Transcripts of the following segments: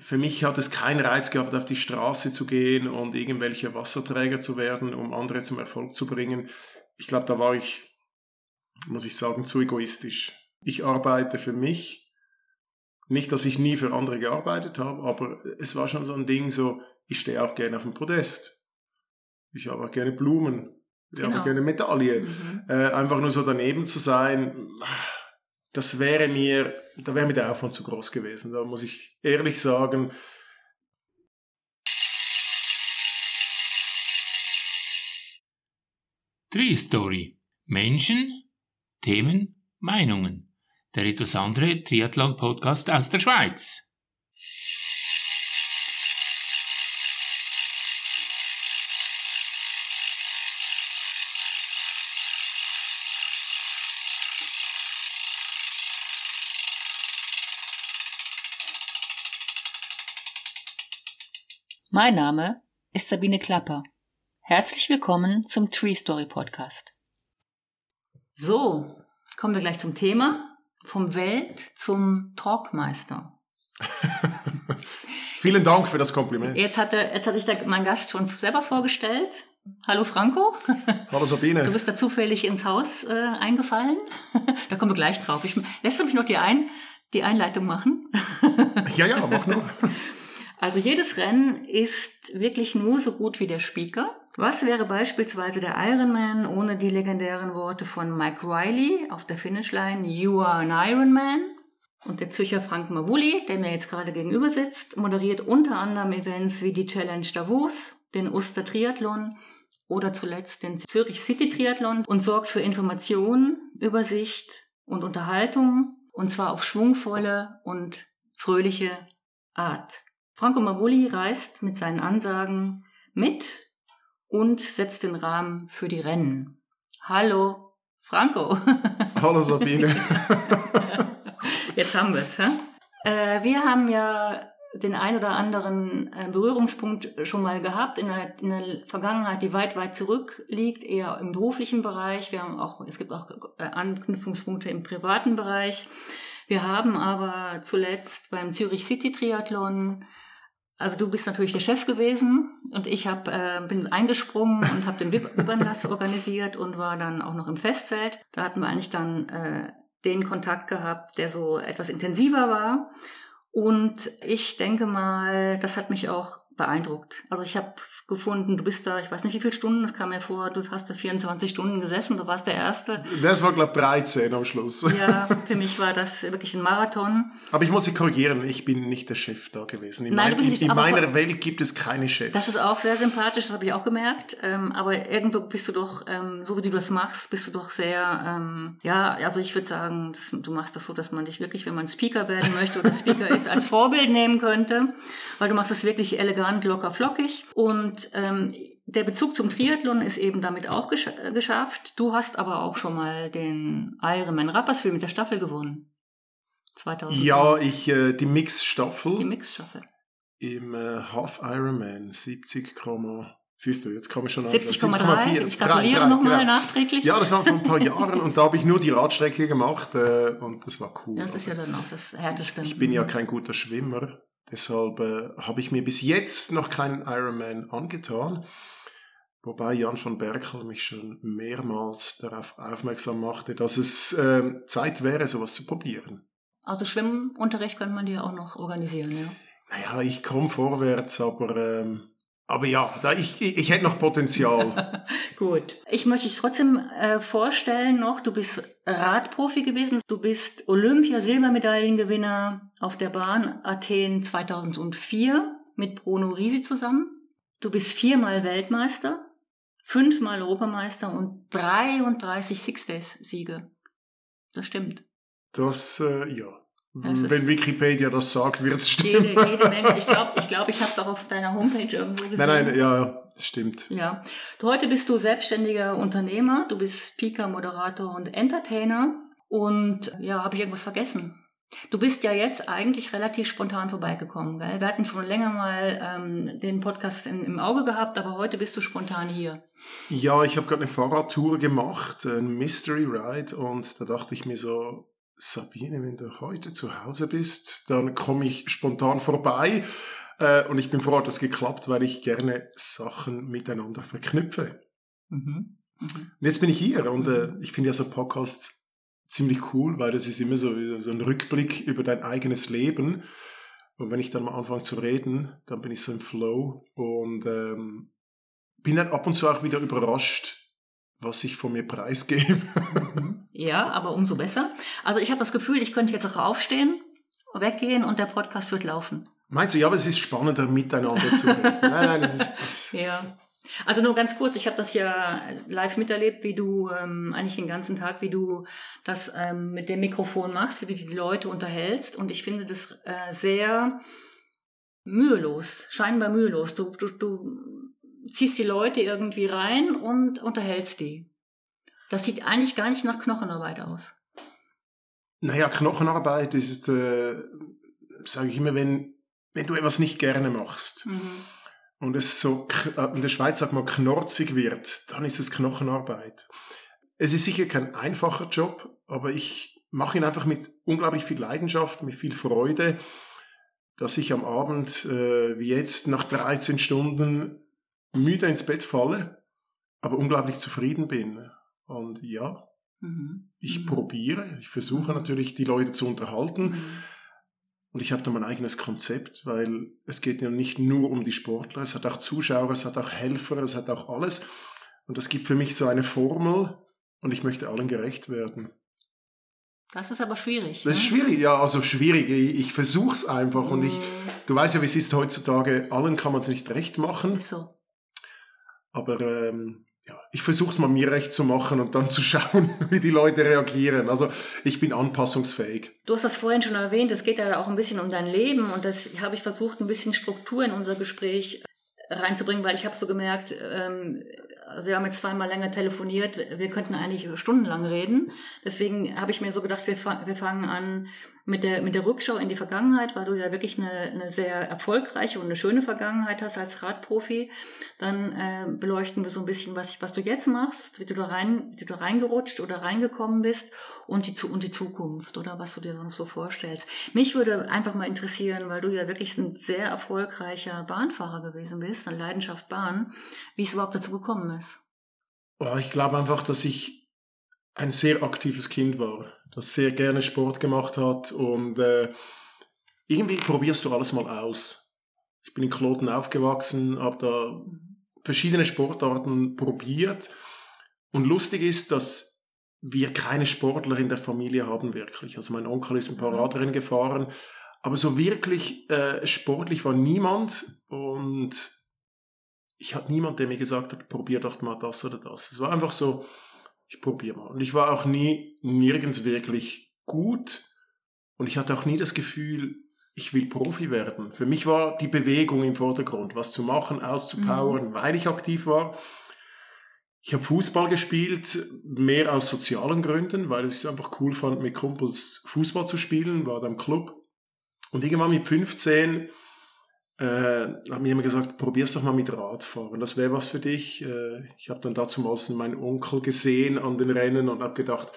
für mich hat es keinen Reiz gehabt, auf die Straße zu gehen und irgendwelche Wasserträger zu werden, um andere zum Erfolg zu bringen. Ich glaube, da war ich, muss ich sagen, zu egoistisch. Ich arbeite für mich. Nicht, dass ich nie für andere gearbeitet habe, aber es war schon so ein Ding, so, ich stehe auch gerne auf dem Podest. Ich habe auch gerne Blumen. Ich genau. habe gerne Medaille. Mhm. Äh, einfach nur so daneben zu sein, das wäre mir, da wäre mir der Aufwand zu groß gewesen. Da muss ich ehrlich sagen, Tree Story. Menschen, Themen, Meinungen. Der etwas andere Triathlon-Podcast aus der Schweiz. Mein Name ist Sabine Klapper. Herzlich willkommen zum Tree Story Podcast. So, kommen wir gleich zum Thema. Vom Welt zum Talkmeister. Vielen Dank für das Kompliment. Jetzt hat, er, jetzt hat sich der, mein Gast schon selber vorgestellt. Hallo Franco. Hallo Sabine. Du bist da zufällig ins Haus äh, eingefallen. da kommen wir gleich drauf. Ich, lässt du mich noch die, ein, die Einleitung machen? ja, ja, mach nur. Also jedes Rennen ist wirklich nur so gut wie der Speaker. Was wäre beispielsweise der Ironman ohne die legendären Worte von Mike Riley auf der Finishline You are an Ironman? Und der Zürcher Frank Mavuli, der mir jetzt gerade gegenüber sitzt, moderiert unter anderem Events wie die Challenge Davos, den Oster Triathlon oder zuletzt den Zürich City Triathlon und sorgt für Information, Übersicht und Unterhaltung und zwar auf schwungvolle und fröhliche Art. Franco Mavoli reist mit seinen Ansagen mit und setzt den Rahmen für die Rennen. Hallo, Franco. Hallo, Sabine. Jetzt haben wir es. Äh, wir haben ja den ein oder anderen äh, Berührungspunkt schon mal gehabt in der, in der, Vergangenheit, die weit, weit zurückliegt, eher im beruflichen Bereich. Wir haben auch, es gibt auch äh, Anknüpfungspunkte im privaten Bereich. Wir haben aber zuletzt beim Zürich City Triathlon also du bist natürlich der Chef gewesen und ich hab, äh, bin eingesprungen und habe den Überlass organisiert und war dann auch noch im Festzelt. Da hatten wir eigentlich dann äh, den Kontakt gehabt, der so etwas intensiver war. Und ich denke mal, das hat mich auch beeindruckt. Also ich habe gefunden, du bist da, ich weiß nicht wie viele Stunden, das kam mir vor, du hast da 24 Stunden gesessen, du warst der Erste. Das war, glaube ich, 13 am Schluss. Ja, für mich war das wirklich ein Marathon. Aber ich muss Sie korrigieren, ich bin nicht der Chef da gewesen. In, Nein, mein, in, in meiner Welt gibt es keine Chefs. Das ist auch sehr sympathisch, das habe ich auch gemerkt. Ähm, aber irgendwo bist du doch, ähm, so wie du das machst, bist du doch sehr, ähm, ja, also ich würde sagen, das, du machst das so, dass man dich wirklich, wenn man Speaker werden möchte oder Speaker ist, als Vorbild nehmen könnte, weil du machst es wirklich elegant, locker, flockig und ähm, der Bezug zum Triathlon ist eben damit auch gesch geschafft. Du hast aber auch schon mal den Ironman Rapperswil mit der Staffel gewonnen. 2000. Ja, ich äh, die Mix-Staffel. Die Mix-Staffel. Im äh, Half Ironman 70, Siehst du, jetzt komme ich schon an. 70,4. Ich gratuliere nochmal genau. nachträglich. Ja, das war vor ein paar Jahren und da habe ich nur die Radstrecke gemacht äh, und das war cool. Das ist ja dann auch das Härteste. Ich bin ja kein guter Schwimmer. Deshalb äh, habe ich mir bis jetzt noch keinen Ironman angetan. Wobei Jan von Berkel mich schon mehrmals darauf aufmerksam machte, dass es äh, Zeit wäre, sowas zu probieren. Also Schwimmunterricht könnte man dir auch noch organisieren, ja? Naja, ich komme vorwärts, aber ähm, aber ja, da ich, ich, ich hätte noch Potenzial. Gut. Ich möchte dich trotzdem äh, vorstellen noch, du bist Radprofi gewesen, du bist Olympia-Silbermedaillengewinner auf der Bahn Athen 2004 mit Bruno Risi zusammen. Du bist viermal Weltmeister, fünfmal Europameister und 33 Six-Days-Siege. Das stimmt. Das, äh, ja. Wenn Wikipedia das sagt, wird es stimmen. Jede, jede Menge. Ich glaube, ich, glaub, ich habe es auch auf deiner Homepage irgendwo gesehen. Nein, nein, ja, stimmt. Ja. Du, heute bist du selbstständiger Unternehmer, du bist Speaker, Moderator und Entertainer. Und ja, habe ich irgendwas vergessen? Du bist ja jetzt eigentlich relativ spontan vorbeigekommen. Gell? Wir hatten schon länger mal ähm, den Podcast in, im Auge gehabt, aber heute bist du spontan hier. Ja, ich habe gerade eine Fahrradtour gemacht, ein Mystery Ride, und da dachte ich mir so, Sabine, wenn du heute zu Hause bist, dann komme ich spontan vorbei. Äh, und ich bin froh, dass es geklappt, weil ich gerne Sachen miteinander verknüpfe. Mhm. Mhm. Und jetzt bin ich hier und äh, ich finde ja so Podcasts ziemlich cool, weil das ist immer so, so ein Rückblick über dein eigenes Leben. Und wenn ich dann mal anfange zu reden, dann bin ich so im Flow und ähm, bin dann ab und zu auch wieder überrascht, was ich von mir preisgebe. Ja, aber umso besser. Also ich habe das Gefühl, ich könnte jetzt auch aufstehen, weggehen und der Podcast wird laufen. Meinst du, ja, aber es ist spannender, miteinander zu reden. nein, nein, es ist... Das ja. Also nur ganz kurz, ich habe das ja live miterlebt, wie du ähm, eigentlich den ganzen Tag, wie du das ähm, mit dem Mikrofon machst, wie du die Leute unterhältst. Und ich finde das äh, sehr mühelos, scheinbar mühelos. Du, du, du ziehst die Leute irgendwie rein und unterhältst die. Das sieht eigentlich gar nicht nach Knochenarbeit aus. Naja, Knochenarbeit ist, äh, sage ich immer, wenn, wenn du etwas nicht gerne machst mhm. und es so, äh, in der Schweiz sagt man, knorzig wird, dann ist es Knochenarbeit. Es ist sicher kein einfacher Job, aber ich mache ihn einfach mit unglaublich viel Leidenschaft, mit viel Freude, dass ich am Abend, äh, wie jetzt, nach 13 Stunden müde ins Bett falle, aber unglaublich zufrieden bin. Und ja, mhm. ich mhm. probiere, ich versuche natürlich, die Leute zu unterhalten. Mhm. Und ich habe da mein eigenes Konzept, weil es geht ja nicht nur um die Sportler, es hat auch Zuschauer, es hat auch Helfer, es hat auch alles. Und das gibt für mich so eine Formel und ich möchte allen gerecht werden. Das ist aber schwierig. Das ist ne? schwierig, ja, also schwierig. Ich, ich versuche es einfach mm. und ich, mhm. du weißt ja, wie es ist heutzutage, allen kann man es nicht recht machen. So. Aber ähm, ja, ich versuche es mal mir recht zu machen und dann zu schauen, wie die Leute reagieren. Also ich bin anpassungsfähig. Du hast das vorhin schon erwähnt, es geht ja auch ein bisschen um dein Leben und das habe ich versucht, ein bisschen Struktur in unser Gespräch reinzubringen, weil ich habe so gemerkt, ähm, also wir haben jetzt zweimal länger telefoniert, wir könnten eigentlich stundenlang reden. Deswegen habe ich mir so gedacht, wir, wir fangen an mit der, mit der Rückschau in die Vergangenheit, weil du ja wirklich eine, eine sehr erfolgreiche und eine schöne Vergangenheit hast als Radprofi, dann äh, beleuchten wir so ein bisschen, was, was du jetzt machst, wie du da rein, wie du da reingerutscht oder reingekommen bist und die, und die Zukunft oder was du dir noch so vorstellst. Mich würde einfach mal interessieren, weil du ja wirklich ein sehr erfolgreicher Bahnfahrer gewesen bist, eine Leidenschaft Bahn, wie es überhaupt dazu gekommen ist. Ich glaube einfach, dass ich ein sehr aktives Kind war, das sehr gerne Sport gemacht hat und äh, irgendwie probierst du alles mal aus. Ich bin in Kloten aufgewachsen, habe da verschiedene Sportarten probiert und lustig ist, dass wir keine Sportler in der Familie haben wirklich. Also mein Onkel ist ein paar Radrennen gefahren, aber so wirklich äh, sportlich war niemand und ich hatte niemand, der mir gesagt hat, probier doch mal das oder das. Es war einfach so, ich probiere mal. Und ich war auch nie nirgends wirklich gut und ich hatte auch nie das Gefühl, ich will Profi werden. Für mich war die Bewegung im Vordergrund, was zu machen, auszupowern, mhm. weil ich aktiv war. Ich habe Fußball gespielt, mehr aus sozialen Gründen, weil ich es einfach cool fand, mit Kumpels Fußball zu spielen, war da im Club. Und irgendwann mit 15 äh, haben mir immer gesagt, probier's doch mal mit Radfahren, das wäre was für dich. Äh, ich habe dann dazu mal meinen Onkel gesehen an den Rennen und habe gedacht,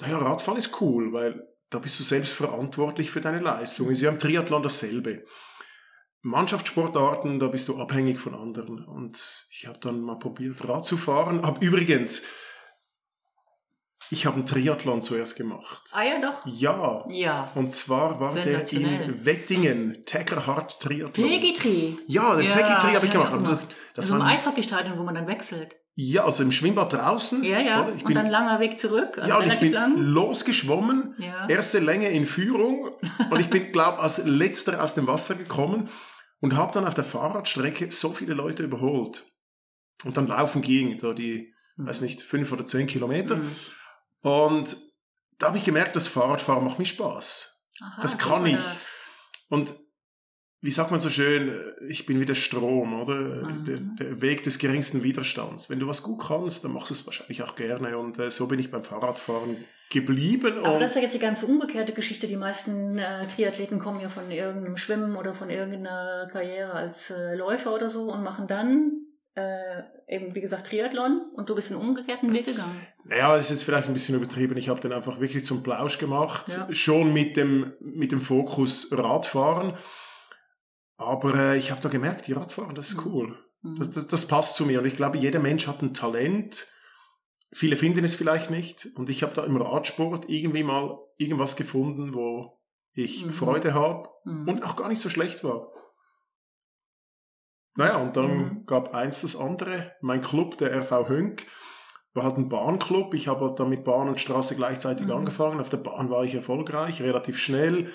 naja, Radfahren ist cool, weil da bist du selbst verantwortlich für deine Leistung. Ist ja im Triathlon dasselbe. Mannschaftssportarten, da bist du abhängig von anderen. Und ich habe dann mal probiert, Rad zu fahren. Hab übrigens ich habe einen Triathlon zuerst gemacht. Ah ja, doch. Ja. Ja. Und zwar war der in Wettingen, Teckerhard Triathlon. Tegitri. Ja, den ja, Tegitri habe ich gemacht. Ja, das, das so ein Eishockeystadion, wo man dann wechselt. Ja, also im Schwimmbad draußen. Ja, ja. und bin, dann langer Weg zurück. Also ja, und ich bin lang. losgeschwommen. Ja. Erste Länge in Führung. und ich bin, glaube als letzter aus dem Wasser gekommen und habe dann auf der Fahrradstrecke so viele Leute überholt. Und dann laufen ging, so die, mhm. weiß nicht, fünf oder zehn Kilometer. Mhm. Und da habe ich gemerkt, das Fahrradfahren macht mir Spaß. Aha, das kann ich. Das. Und wie sagt man so schön, ich bin wie der Strom, oder? Mhm. Der, der, Weg des geringsten Widerstands. Wenn du was gut kannst, dann machst du es wahrscheinlich auch gerne. Und äh, so bin ich beim Fahrradfahren geblieben. Aber das ist ja jetzt die ganz umgekehrte Geschichte. Die meisten äh, Triathleten kommen ja von irgendeinem Schwimmen oder von irgendeiner Karriere als äh, Läufer oder so und machen dann äh, eben wie gesagt Triathlon und du bist einen umgekehrten Weg gegangen. Naja, das ist jetzt vielleicht ein bisschen übertrieben. Ich habe den einfach wirklich zum Plausch gemacht, Ja. schon mit dem, mit dem Fokus Radfahren. Aber äh, ich habe da gemerkt, die Radfahren, das ist Mhm. cool. Mhm. Das, das, das passt zu mir. Und ich glaube, jeder Mensch hat ein Talent. Viele finden es vielleicht nicht. Und ich habe da im Radsport irgendwie mal irgendwas gefunden, wo ich Mhm. Freude habe Mhm. und auch gar nicht so schlecht war. Naja, und dann Mhm. gab eins das andere. Mein Club, der RV Hönk, war halt ein Bahnclub. Ich habe halt dann mit Bahn und Straße gleichzeitig Mhm. angefangen. Auf der Bahn war ich erfolgreich, relativ schnell.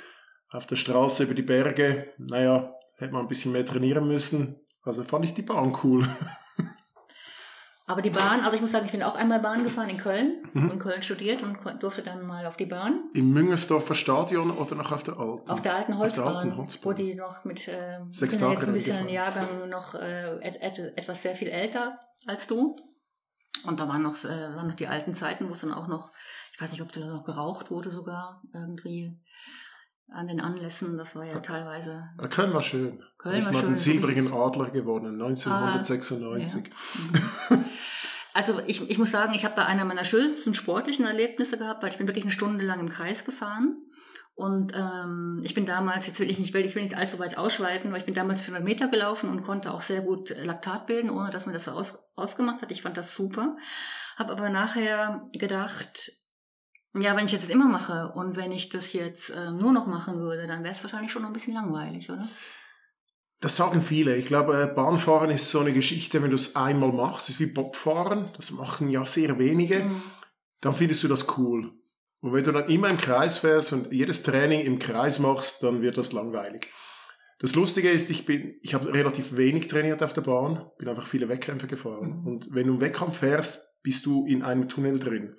Auf der Straße über die Berge, naja, hätte man ein bisschen mehr trainieren müssen. Also fand ich die Bahn cool. Aber die Bahn, also ich muss sagen, ich bin auch einmal Bahn gefahren in Köln, Mhm. in Köln studiert und durfte dann mal auf die Bahn. Im Müngersdorfer Stadion oder noch auf der alten? Auf der alten Auf der Holzbahn, alten Holzbahn. wo die noch mit, äh, ich Sechs bin ja Tage jetzt ein bisschen ein. Jahrgang noch äh, et, et, etwas sehr viel älter als du. Und da waren noch, äh, waren noch die alten Zeiten, wo es dann auch noch, ich weiß nicht, ob da noch geraucht wurde sogar, irgendwie an den Anlässen. Das war ja teilweise. Äh, Köln war schön. Köln ich war schön, den silbrigen wirklich. Adler gewonnen, 1996. Mhm. Also ich, ich muss sagen, ich habe da einer meiner schönsten sportlichen Erlebnisse gehabt, weil ich bin wirklich eine Stunde lang im Kreis gefahren. Und ähm, ich bin damals, jetzt will ich nicht, ich will nicht allzu weit ausschweifen, weil ich bin damals 400 Meter gelaufen und konnte auch sehr gut äh, Laktat bilden, ohne dass mir das so aus, ausgemacht hat. Ich fand das super. Habe aber nachher gedacht, ja, wenn ich das jetzt immer mache und wenn ich das jetzt äh, nur noch machen würde, dann wäre es wahrscheinlich schon noch ein bisschen langweilig, oder? Das sagen viele. Ich glaube, äh, Bahnfahren ist so eine Geschichte, wenn du es einmal machst, ist wie Bobfahren. Das machen ja sehr wenige. Mhm. Dann findest du das cool. Und wenn du dann immer im Kreis fährst und jedes Training im Kreis machst, dann wird das langweilig. Das Lustige ist, ich bin, ich habe relativ wenig trainiert auf der Bahn, bin einfach viele Wettkämpfe gefahren. Mhm. Und wenn du einen Wettkampf fährst, bist du in einem Tunnel drin.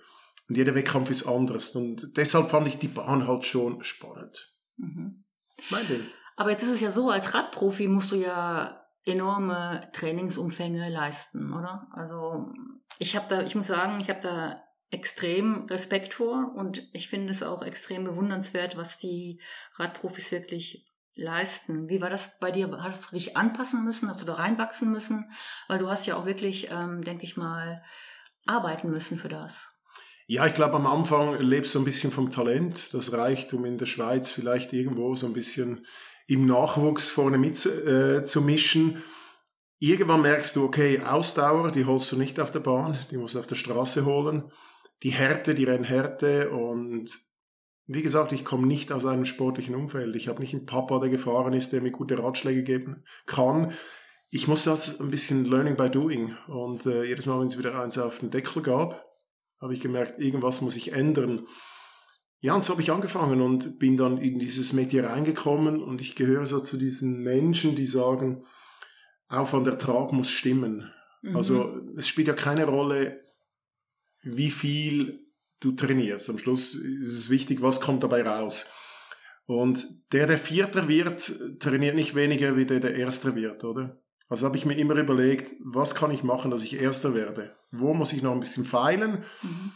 Und jeder Wettkampf ist anders. Und deshalb fand ich die Bahn halt schon spannend. Mhm. Mein Ding. Aber jetzt ist es ja so, als Radprofi musst du ja enorme Trainingsumfänge leisten, oder? Also ich habe da, ich muss sagen, ich habe da extrem Respekt vor und ich finde es auch extrem bewundernswert, was die Radprofis wirklich leisten. Wie war das bei dir? Hast du dich anpassen müssen? Hast du da reinwachsen müssen? Weil du hast ja auch wirklich, ähm, denke ich mal, arbeiten müssen für das. Ja, ich glaube, am Anfang lebst du ein bisschen vom Talent. Das reicht, um in der Schweiz vielleicht irgendwo so ein bisschen im Nachwuchs vorne mit äh. Irgendwann merkst du, okay, Ausdauer, die holst du nicht auf der Bahn, die musst du auf der Straße holen. Die Härte, die Rennhärte und wie gesagt, ich komme nicht aus einem sportlichen Umfeld. Ich habe nicht einen Papa, der gefahren ist, der mir gute Ratschläge geben kann. Ich musste das ein bisschen Learning by Doing. Und äh, jedes Mal, wenn es wieder eins auf den Deckel gab, habe ich gemerkt, irgendwas muss ich ändern. Ja, und so habe ich angefangen und bin dann in dieses Metier reingekommen und ich gehöre so zu diesen Menschen, die sagen, Aufwand Ertrag muss stimmen. Mhm. Also es spielt ja keine Rolle, wie viel du trainierst. Am Schluss ist es wichtig, was kommt dabei raus. Und der, der Vierter wird, trainiert nicht weniger wie der, der Erster wird, oder? Also habe ich mir immer überlegt, was kann ich machen, dass ich Erster werde? Wo muss ich noch ein bisschen feilen? Mhm.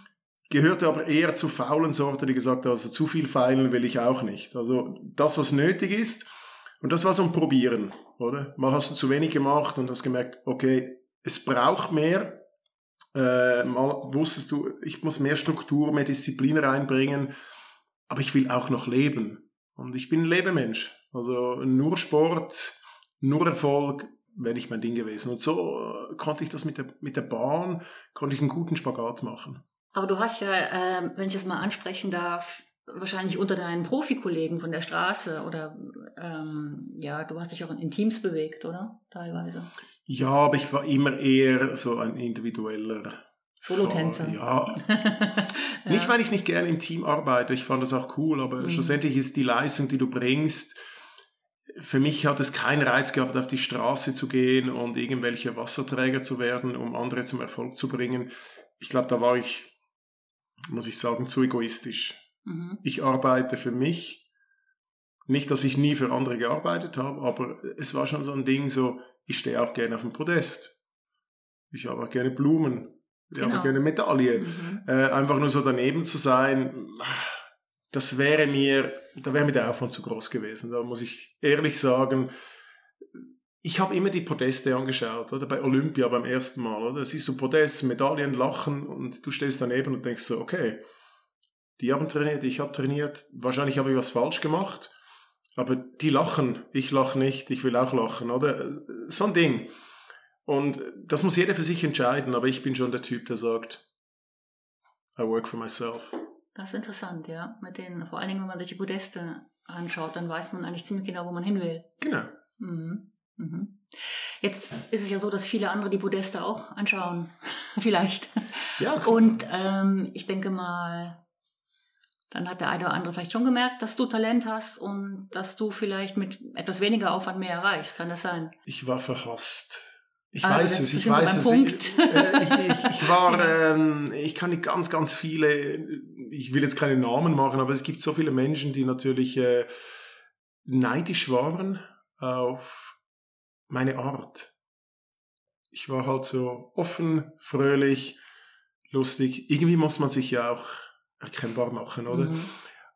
Gehörte aber eher zur faulen Sorte, die gesagt hat, also zu viel feilen will ich auch nicht. Also das, was nötig ist, und das war so ein Probieren, oder? Mal hast du zu wenig gemacht und hast gemerkt, okay, es braucht mehr. Äh, mal wusstest du, ich muss mehr Struktur, mehr Disziplin reinbringen, aber ich will auch noch leben. Und ich bin ein Lebemensch. Also nur Sport, nur Erfolg wäre nicht mein Ding gewesen. Und so äh, konnte ich das mit der, mit der Bahn, konnte ich einen guten Spagat machen. Aber du hast ja, äh, wenn ich das mal ansprechen darf, wahrscheinlich unter deinen Profikollegen von der Straße oder ähm, ja, du hast dich auch in Teams bewegt, oder? Teilweise. Ja, aber ich war immer eher so ein individueller Solotänzer. Ja, nicht weil ich nicht gerne im Team arbeite, ich fand das auch cool, aber Mhm. schlussendlich ist die Leistung, die du bringst, für mich hat es keinen Reiz gehabt, auf die Straße zu gehen und irgendwelche Wasserträger zu werden, um andere zum Erfolg zu bringen. Ich glaube, da war ich, muss ich sagen, zu egoistisch. Mhm. Ich arbeite für mich. Nicht, dass ich nie für andere gearbeitet habe, aber es war schon so ein Ding, so, ich stehe auch gerne auf dem Podest. Ich habe auch gerne Blumen. Ich Genau. habe gerne Medaillen. Mhm. Äh, einfach nur so daneben zu sein, das wäre mir, da wäre mir der Aufwand zu groß gewesen. Da muss ich ehrlich sagen, ich habe immer die Podeste angeschaut, oder bei Olympia beim ersten Mal, oder? Siehst du Podest, Medaillen, Lachen und du stehst daneben und denkst so, okay, die haben trainiert, ich habe trainiert, wahrscheinlich habe ich was falsch gemacht, aber die lachen, ich lache nicht, ich will auch lachen, oder? So ein Ding. Und das muss jeder für sich entscheiden, aber ich bin schon der Typ, der sagt, I work for myself. Das ist interessant, ja. Mit den, vor allen Dingen, wenn man sich die Podeste anschaut, dann weiß man eigentlich ziemlich genau, wo man hin will. Genau. Mhm. Mhm. Jetzt ist es ja so, dass viele andere die Podeste auch anschauen. vielleicht. Ja. Und ähm, ich denke mal, dann hat der eine oder andere vielleicht schon gemerkt, dass du Talent hast und dass du vielleicht mit etwas weniger Aufwand mehr erreichst. Kann das sein? Ich war verhasst. Ich Also, weiß es, ich weiß es. Ich, äh, ich, ich, ich war, ähm, ich kann nicht ganz, ganz viele, ich will jetzt keine Namen machen, aber es gibt so viele Menschen, die natürlich äh, neidisch waren auf meine Art. Ich war halt so offen, fröhlich, lustig. Irgendwie muss man sich ja auch erkennbar machen, oder? Mhm.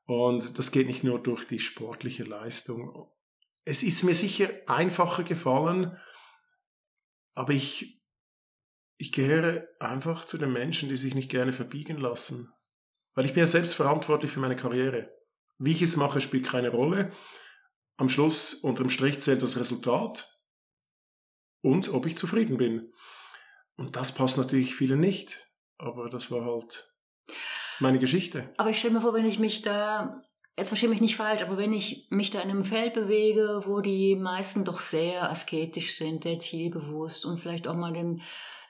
Und das geht nicht nur durch die sportliche Leistung. Es ist mir sicher einfacher gefallen, aber ich, ich gehöre einfach zu den Menschen, die sich nicht gerne verbiegen lassen. Weil ich bin ja selbst verantwortlich für meine Karriere. Wie ich es mache, spielt keine Rolle. Am Schluss, unterm Strich, zählt das Resultat und ob ich zufrieden bin. Und das passt natürlich vielen nicht. Aber das war halt meine Geschichte. Aber ich stelle mir vor, wenn ich mich da, jetzt verstehe mich nicht falsch, aber wenn ich mich da in einem Feld bewege, wo die meisten doch sehr asketisch sind, sehr zielbewusst und vielleicht auch mal den,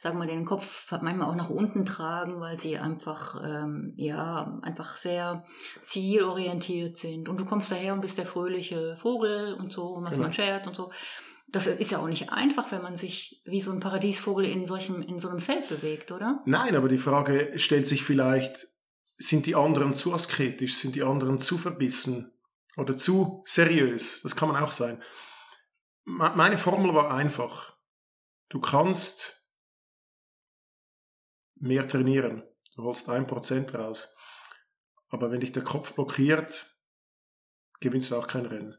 sagen wir mal, den Kopf manchmal auch nach unten tragen, weil sie einfach, ähm, ja, einfach sehr zielorientiert sind. Und du kommst daher und bist der fröhliche Vogel und so, und machst Genau. mal einen Scherz und so. Das ist ja auch nicht einfach, wenn man sich wie so ein Paradiesvogel in solchem, in so einem Feld bewegt, oder? Nein, aber die Frage stellt sich vielleicht, sind die anderen zu asketisch, sind die anderen zu verbissen oder zu seriös? Das kann man auch sein. Me- Meine Formel war einfach. Du kannst mehr trainieren. Du holst ein Prozent raus. Aber wenn dich der Kopf blockiert, gewinnst du auch kein Rennen.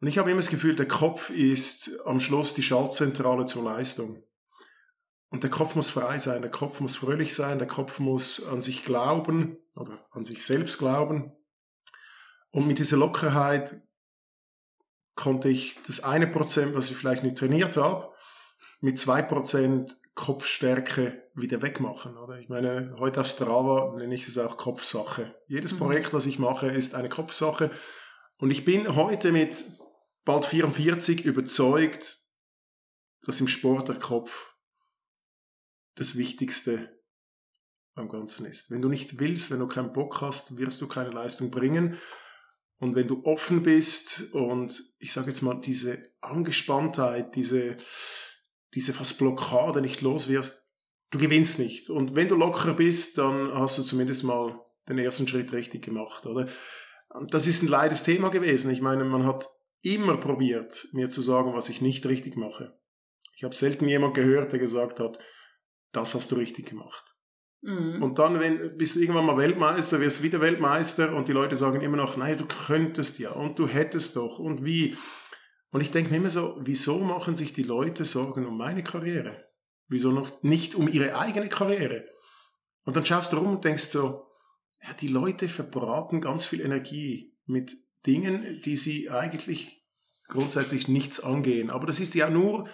Und ich habe immer das Gefühl, der Kopf ist am Schluss die Schaltzentrale zur Leistung. Und der Kopf muss frei sein, der Kopf muss fröhlich sein, der Kopf muss an sich glauben oder an sich selbst glauben. Und mit dieser Lockerheit konnte ich das eine Prozent, was ich vielleicht nicht trainiert habe, mit zwei Prozent Kopfstärke wieder wegmachen. Oder? Ich meine, heute auf Strava nenne ich es auch Kopfsache. Jedes Mhm. Projekt, das ich mache, ist eine Kopfsache. Und ich bin heute mit bald 44 überzeugt, dass im Sport der Kopf das Wichtigste am Ganzen ist. Wenn du nicht willst, wenn du keinen Bock hast, wirst du keine Leistung bringen. Und wenn du offen bist und ich sage jetzt mal, diese Angespanntheit, diese, diese fast Blockade nicht los wirst, du gewinnst nicht. Und wenn du locker bist, dann hast du zumindest mal den ersten Schritt richtig gemacht, oder? Das ist ein leides Thema gewesen. Ich meine, man hat immer probiert, mir zu sagen, was ich nicht richtig mache. Ich habe selten jemand gehört, der gesagt hat, das hast du richtig gemacht. Mhm. Und dann, wenn, bist du irgendwann mal Weltmeister, wirst wieder Weltmeister und die Leute sagen immer noch, nein, du könntest ja und du hättest doch und wie. Und ich denke mir immer so, wieso machen sich die Leute Sorgen um meine Karriere? Wieso noch nicht um ihre eigene Karriere? Und dann schaust du rum und denkst so, ja, die Leute verbraten ganz viel Energie mit Dingen, die sie eigentlich grundsätzlich nichts angehen. Aber das ist ja nur,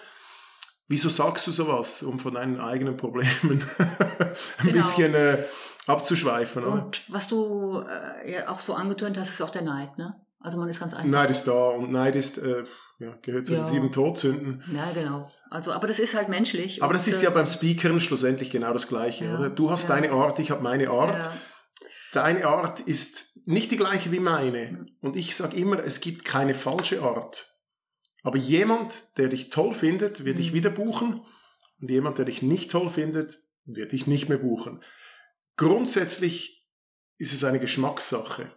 wieso sagst du sowas, um von deinen eigenen Problemen ein Genau. bisschen äh, abzuschweifen, oder? Und was du äh, ja auch so angetönt hast, ist auch der Neid, ne? Also man ist ganz einfach. Neid ist da und Neid ist, äh, ja, gehört zu Ja. den sieben Todsünden. Ja, genau. Also, aber das ist halt menschlich. Aber das ist äh, ja beim Speakern schlussendlich genau das Gleiche, Ja, oder? Du hast deine Art, ich habe meine Art. Deine Art ist nicht die gleiche wie meine. Und ich sage immer, es gibt keine falsche Art. Aber jemand, der dich toll findet, wird dich Mhm. wieder buchen. Und jemand, der dich nicht toll findet, wird dich nicht mehr buchen. Grundsätzlich ist es eine Geschmackssache.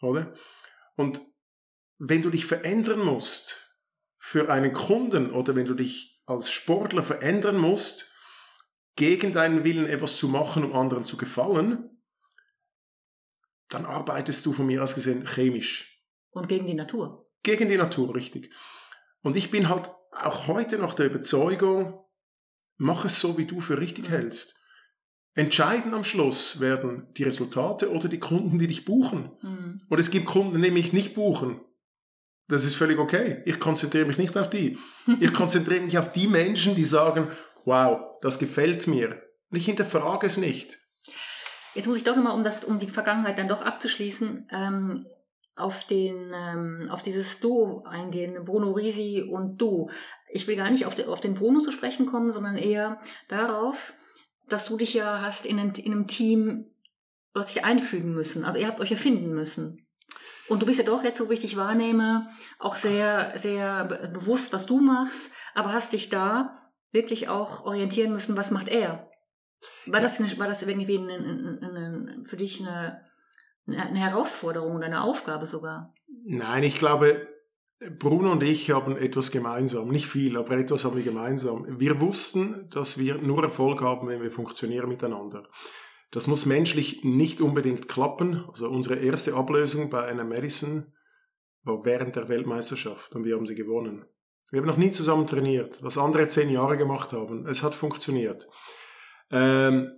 Oder? Und wenn du dich verändern musst für einen Kunden oder wenn du dich als Sportler verändern musst, gegen deinen Willen etwas zu machen, um anderen zu gefallen, dann arbeitest du von mir aus gesehen chemisch. Und gegen die Natur. Gegen die Natur, richtig. Und ich bin halt auch heute noch der Überzeugung, mach es so, wie du für richtig mhm. hältst. Entscheiden am Schluss werden die Resultate oder die Kunden, die dich buchen. Mhm. Und es gibt Kunden, die mich nicht buchen. Das ist völlig okay. Ich konzentriere mich nicht auf die. Ich konzentriere mich auf die Menschen, die sagen, wow, das gefällt mir. Und ich hinterfrage es nicht. Jetzt muss ich doch nochmal, um das, um die Vergangenheit dann doch abzuschließen, ähm, auf den, ähm, auf dieses Duo eingehen, Bruno Risi und du. Ich will gar nicht auf, de, auf den Bruno zu sprechen kommen, sondern eher darauf, dass du dich ja hast in, in einem Team, was sich einfügen müssen. Also ihr habt euch erfinden müssen. Und du bist ja doch jetzt, so wie ich dich wahrnehme, auch sehr, sehr bewusst, was du machst, aber hast dich da wirklich auch orientieren müssen, was macht er? War das, eine, war das irgendwie eine, eine, für dich eine, eine Herausforderung oder eine Aufgabe sogar? Nein, ich glaube, Bruno und ich haben etwas gemeinsam. Nicht viel, aber etwas haben wir gemeinsam. Wir wussten, dass wir nur Erfolg haben, wenn wir funktionieren miteinander. Das muss menschlich nicht unbedingt klappen. Also unsere erste Ablösung bei einer Madison war während der Weltmeisterschaft und wir haben sie gewonnen. Wir haben noch nie zusammen trainiert, was andere zehn Jahre gemacht haben. Es hat funktioniert. Ähm,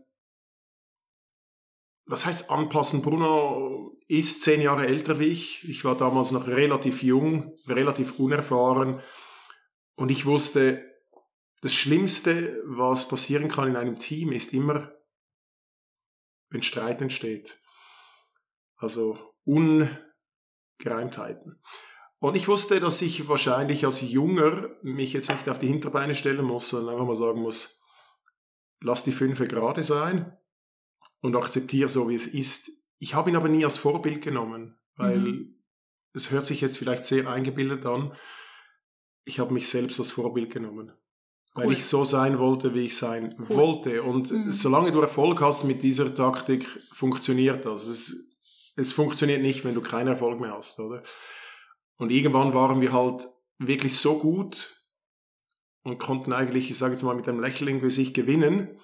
was heißt anpassen? Bruno ist zehn Jahre älter wie ich. Ich war damals noch relativ jung, relativ unerfahren. Und ich wusste, das Schlimmste, was passieren kann in einem Team, ist immer, wenn Streit entsteht. Also Ungereimtheiten. Und ich wusste, dass ich wahrscheinlich als Junger mich jetzt nicht auf die Hinterbeine stellen muss, sondern einfach mal sagen muss, lass die Fünfe gerade sein und akzeptiere so, wie es ist. Ich habe ihn aber nie als Vorbild genommen, weil mhm. es hört sich jetzt vielleicht sehr eingebildet an. Ich habe mich selbst als Vorbild genommen, cool. weil ich so sein wollte, wie ich sein cool. wollte. Und mhm. solange du Erfolg hast mit dieser Taktik, funktioniert das. Es, es funktioniert nicht, wenn du keinen Erfolg mehr hast, oder? Und irgendwann waren wir halt wirklich so gut und konnten eigentlich, ich sage jetzt mal mit einem Lächeln wie sich gewinnen,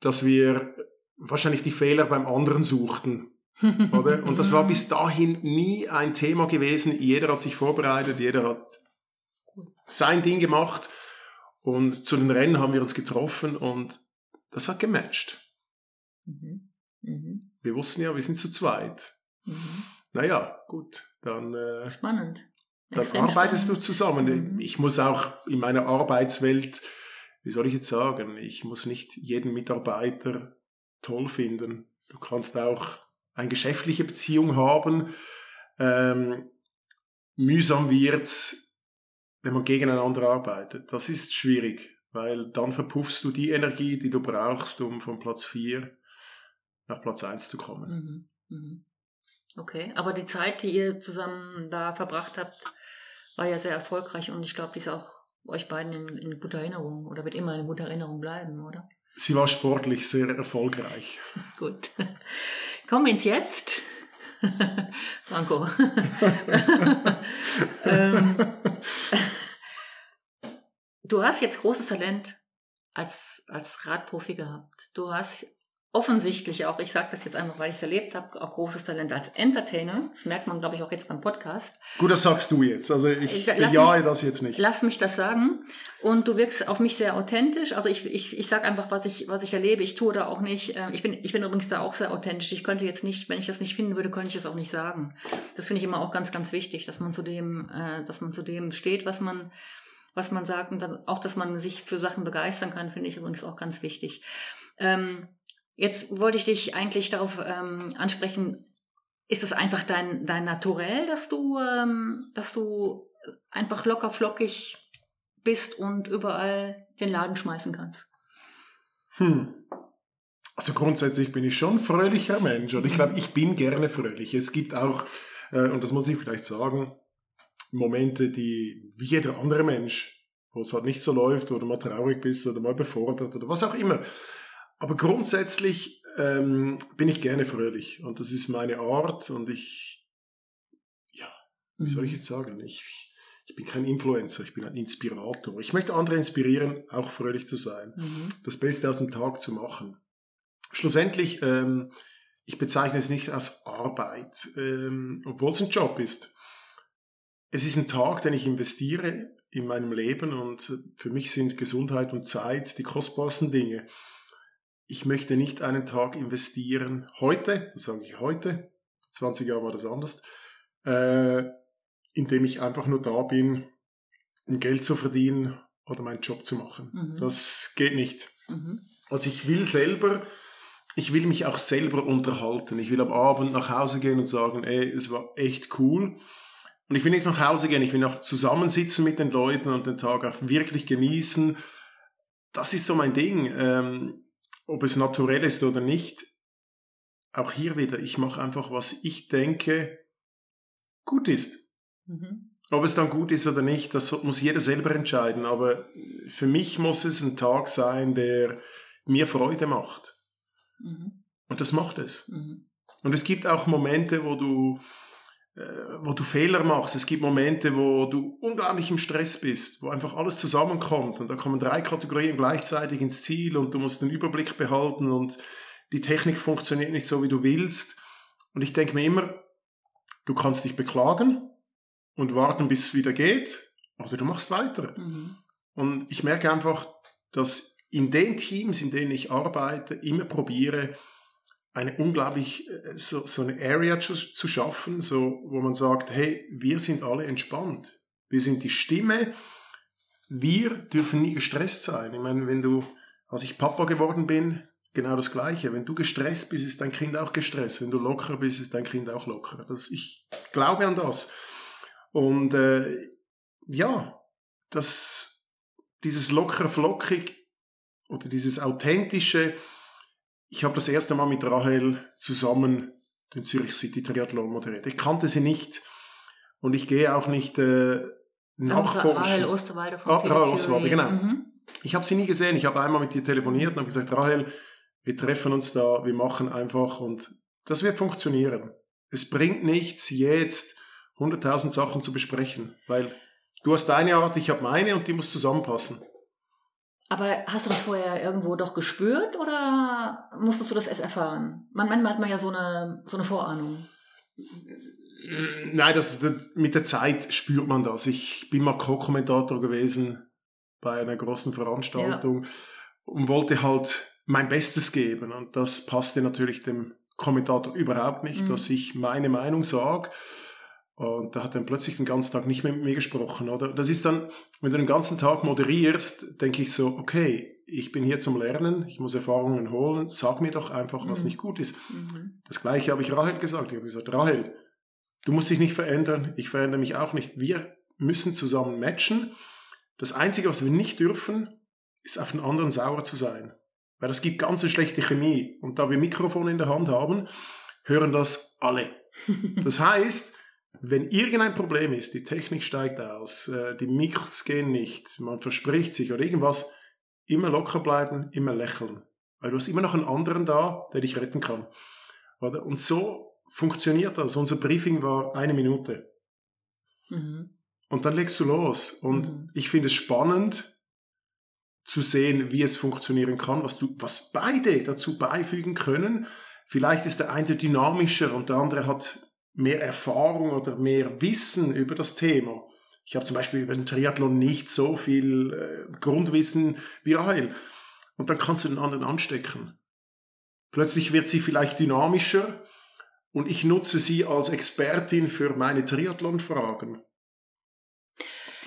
dass wir wahrscheinlich die Fehler beim anderen suchten. Oder? Und das war bis dahin nie ein Thema gewesen. Jeder hat sich vorbereitet, jeder hat sein Ding gemacht. Und zu den Rennen haben wir uns getroffen und das hat gematcht. Mhm. Mhm. Wir wussten ja, wir sind zu zweit. Mhm. Naja, gut, dann. Äh, Spannend. Dann arbeitest spannend. du zusammen. Ich muss auch in meiner Arbeitswelt, wie soll ich jetzt sagen, ich muss nicht jeden Mitarbeiter toll finden. Du kannst auch eine geschäftliche Beziehung haben. Ähm, mühsam wird's, wenn man gegeneinander arbeitet. Das ist schwierig, weil dann verpuffst du die Energie, die du brauchst, um von Platz 4 nach Platz 1 zu kommen. Mhm. Mhm. Okay, aber die Zeit, die ihr zusammen da verbracht habt, war ja sehr erfolgreich und ich glaube, die ist auch euch beiden in, in guter Erinnerung oder wird immer in guter Erinnerung bleiben, oder? Sie war sportlich sehr erfolgreich. Gut. Kommen wir ins Jetzt. Franco. ähm, du hast jetzt großes Talent als, als Radprofi gehabt. Du hast offensichtlich auch, ich sage das jetzt einfach, weil ich es erlebt habe, auch großes Talent als Entertainer. Das merkt man, glaube ich, auch jetzt beim Podcast. Gut, das sagst du jetzt. Also ich bejahe das jetzt nicht. Lass mich das sagen. Und du wirkst auf mich sehr authentisch. Also ich, ich, ich sage einfach, was ich, was ich erlebe. Ich tue da auch nicht. Äh, ich bin, ich bin übrigens da auch sehr authentisch. Ich könnte jetzt nicht, wenn ich das nicht finden würde, könnte ich das auch nicht sagen. Das finde ich immer auch ganz, ganz wichtig, dass man zu dem, äh, dass man zu dem steht, was man was man sagt und dann auch, dass man sich für Sachen begeistern kann, finde ich übrigens auch ganz wichtig. Ähm, Jetzt wollte ich dich eigentlich darauf ähm, ansprechen, ist es einfach dein, dein Naturell, dass du, ähm, dass du einfach locker flockig bist und überall den Laden schmeißen kannst? Hm. Also grundsätzlich bin ich schon fröhlicher Mensch und ich glaube, ich bin gerne fröhlich. Es gibt auch, äh, und das muss ich vielleicht sagen, Momente, die wie jeder andere Mensch, wo es halt nicht so läuft oder mal traurig bist oder mal befordert oder was auch immer. Aber grundsätzlich ähm, bin ich gerne fröhlich und das ist meine Art und ich, ja, wie soll ich mhm. jetzt sagen, ich, ich bin kein Influencer, ich bin ein Inspirator. Ich möchte andere inspirieren, auch fröhlich zu sein, mhm. das Beste aus dem Tag zu machen. Schlussendlich, ähm, ich bezeichne es nicht als Arbeit, ähm, obwohl es ein Job ist. Es ist ein Tag, den ich investiere in meinem Leben und für mich sind Gesundheit und Zeit die kostbarsten Dinge. Ich möchte nicht einen Tag investieren, heute, das sage ich heute, 20 Jahre war das anders, äh, indem ich einfach nur da bin, um Geld zu verdienen oder meinen Job zu machen. Mhm. Das geht nicht. Mhm. Also ich will selber, ich will mich auch selber unterhalten. Ich will am Abend nach Hause gehen und sagen, ey, es war echt cool. Und ich will nicht nach Hause gehen, ich will auch zusammensitzen mit den Leuten und den Tag auch wirklich genießen. Das ist so mein Ding. Ähm, ob es naturell ist oder nicht, auch hier wieder, ich mache einfach, was ich denke, gut ist. Mhm. Ob es dann gut ist oder nicht, das muss jeder selber entscheiden. Aber für mich muss es ein Tag sein, der mir Freude macht. Mhm. Und das macht es. Mhm. Und es gibt auch Momente, wo du, wo du Fehler machst. Es gibt Momente, wo du unglaublich im Stress bist, wo einfach alles zusammenkommt. Und da kommen drei Kategorien gleichzeitig ins Ziel und du musst den Überblick behalten und die Technik funktioniert nicht so, wie du willst. Und ich denke mir immer, du kannst dich beklagen, und warten, bis es wieder geht, oder du machst weiter. Mhm. Und ich merke einfach, dass in den Teams, in denen ich arbeite, immer probiere, eine unglaublich, äh, so, so eine Area zu, zu schaffen, so, wo man sagt, hey, wir sind alle entspannt. Wir sind die Stimme. Wir dürfen nie gestresst sein. Ich meine, wenn du, als ich Papa geworden bin, genau das Gleiche. Wenn du gestresst bist, ist dein Kind auch gestresst. Wenn du locker bist, ist dein Kind auch locker. Das, ich glaube an das. Und äh, ja, das, dieses locker flockig oder dieses authentische, ich habe das erste Mal mit Rahel zusammen den Zürich City Triathlon moderiert. Ich kannte sie nicht und ich gehe auch nicht äh, nachforschen. Rahel Osterwalder von ah, Rahel Osterwalder, genau. Mhm. Ich habe sie nie gesehen. Ich habe einmal mit ihr telefoniert und habe gesagt, Rahel, wir treffen uns da, wir machen einfach und das wird funktionieren. Es bringt nichts jetzt 100.000 Sachen zu besprechen, weil du hast deine Art, ich habe meine und die muss zusammenpassen. Aber hast du das vorher irgendwo doch gespürt oder musstest du das erst erfahren? Man, manchmal hat man ja so eine, so eine Vorahnung. Nein, das, das, mit der Zeit spürt man das. Ich bin mal Co-Kommentator gewesen bei einer großen Veranstaltung ja. und wollte halt mein Bestes geben. Und das passte natürlich dem Kommentator überhaupt nicht, mhm. dass ich meine Meinung sage. Und da hat er plötzlich den ganzen Tag nicht mehr mit mir gesprochen, oder? Das ist dann, wenn du den ganzen Tag moderierst, denke ich so, okay, ich bin hier zum Lernen, ich muss Erfahrungen holen, sag mir doch einfach, was mhm. nicht gut ist. Mhm. Das gleiche habe ich Rahel gesagt. Ich habe gesagt, Rahel, du musst dich nicht verändern, ich verändere mich auch nicht. Wir müssen zusammen matchen. Das Einzige, was wir nicht dürfen, ist auf den anderen sauer zu sein. Weil das gibt ganz eine schlechte Chemie. Und da wir Mikrofone in der Hand haben, hören das alle. Das heißt, wenn irgendein Problem ist, die Technik steigt aus, äh, die Mikros gehen nicht, man verspricht sich oder irgendwas, immer locker bleiben, immer lächeln. Weil du hast immer noch einen anderen da, der dich retten kann. Und so funktioniert das. Unser Briefing war eine Minute. Mhm. Und dann legst du los. Und mhm. ich finde es spannend zu sehen, wie es funktionieren kann, was du, was beide dazu beifügen können. Vielleicht ist der eine dynamischer und der andere hat mehr Erfahrung oder mehr Wissen über das Thema. Ich habe zum Beispiel über den Triathlon nicht so viel äh, Grundwissen wie Rahel. Und dann kannst du den anderen anstecken. Plötzlich wird sie vielleicht dynamischer und ich nutze sie als Expertin für meine Triathlon-Fragen.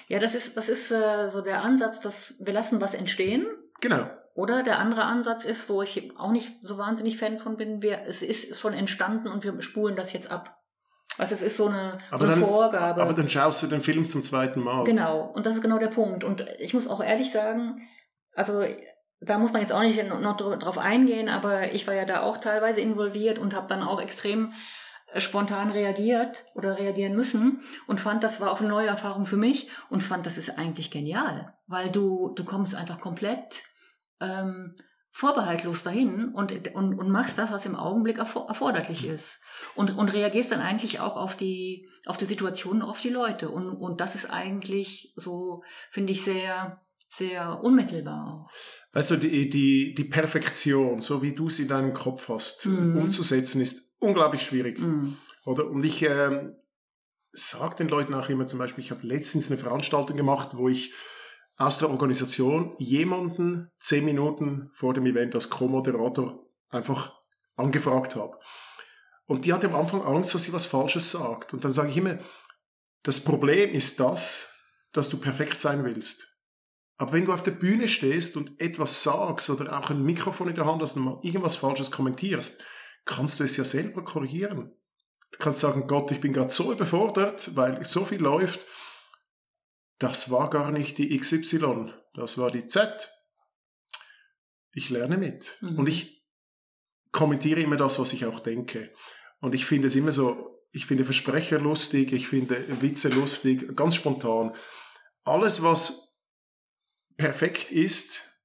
Ja, das ist, das ist äh, so der Ansatz, dass wir lassen was entstehen. Genau. Oder der andere Ansatz ist, wo ich auch nicht so wahnsinnig Fan von bin, wir, es ist schon entstanden und wir spulen das jetzt ab. Also es ist so eine, so eine dann, Vorgabe. Aber dann schaust du den Film zum zweiten Mal. Genau, und das ist genau der Punkt. Und ich muss auch ehrlich sagen, also da muss man jetzt auch nicht noch drauf eingehen, aber ich war ja da auch teilweise involviert und habe dann auch extrem äh, spontan reagiert oder reagieren müssen und fand, das war auch eine neue Erfahrung für mich und fand, das ist eigentlich genial, weil du, du kommst einfach komplett ähm, vorbehaltlos dahin und, und, und machst das, was im Augenblick erforderlich ist. Und, und reagierst dann eigentlich auch auf die, auf die Situation, auf die Leute. Und, und das ist eigentlich so, finde ich, sehr, sehr unmittelbar. Also die, die, die Perfektion, so wie du sie in deinem Kopf hast, mm. umzusetzen, ist unglaublich schwierig. Mm. Oder? Und ich, äh, sage den Leuten auch immer zum Beispiel, ich habe letztens eine Veranstaltung gemacht, wo ich aus der Organisation jemanden zehn Minuten vor dem Event als Co-Moderator einfach angefragt habe. Und die hatte am Anfang Angst, dass sie was Falsches sagt. Und dann sage ich immer, das Problem ist das, dass du perfekt sein willst. Aber wenn du auf der Bühne stehst und etwas sagst oder auch ein Mikrofon in der Hand hast und mal irgendwas Falsches kommentierst, kannst du es ja selber korrigieren. Du kannst sagen, Gott, ich bin gerade so überfordert, weil so viel läuft. Das war gar nicht die XY, das war die Z. Ich lerne mit. Mhm. Und ich kommentiere immer das, was ich auch denke. Und ich finde es immer so, ich finde Versprecher lustig, ich finde Witze lustig, ganz spontan. Alles, was perfekt ist,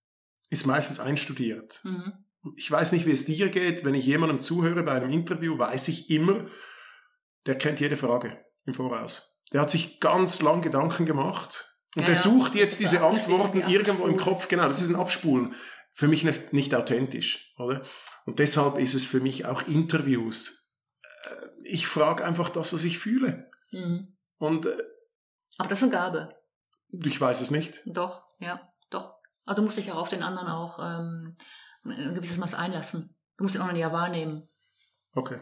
ist meistens einstudiert. Mhm. Ich weiß nicht, wie es dir geht. Wenn ich jemandem zuhöre bei einem Interview, weiß ich immer, der kennt jede Frage im Voraus. Der hat sich ganz lang Gedanken gemacht und ja, der sucht jetzt diese Antworten irgendwo im Kopf. Genau, das ist ein Abspulen. Für mich nicht, nicht authentisch, oder? Und deshalb ist es für mich auch Interviews. Äh, ich frage einfach das, was ich fühle. Mhm. Und, äh, Aber das ist eine Gabe. Ich weiß es nicht. Doch, ja, doch. Also du musst dich auch auf den anderen auch ähm, ein gewisses Maß einlassen. Du musst den anderen ja wahrnehmen. Okay,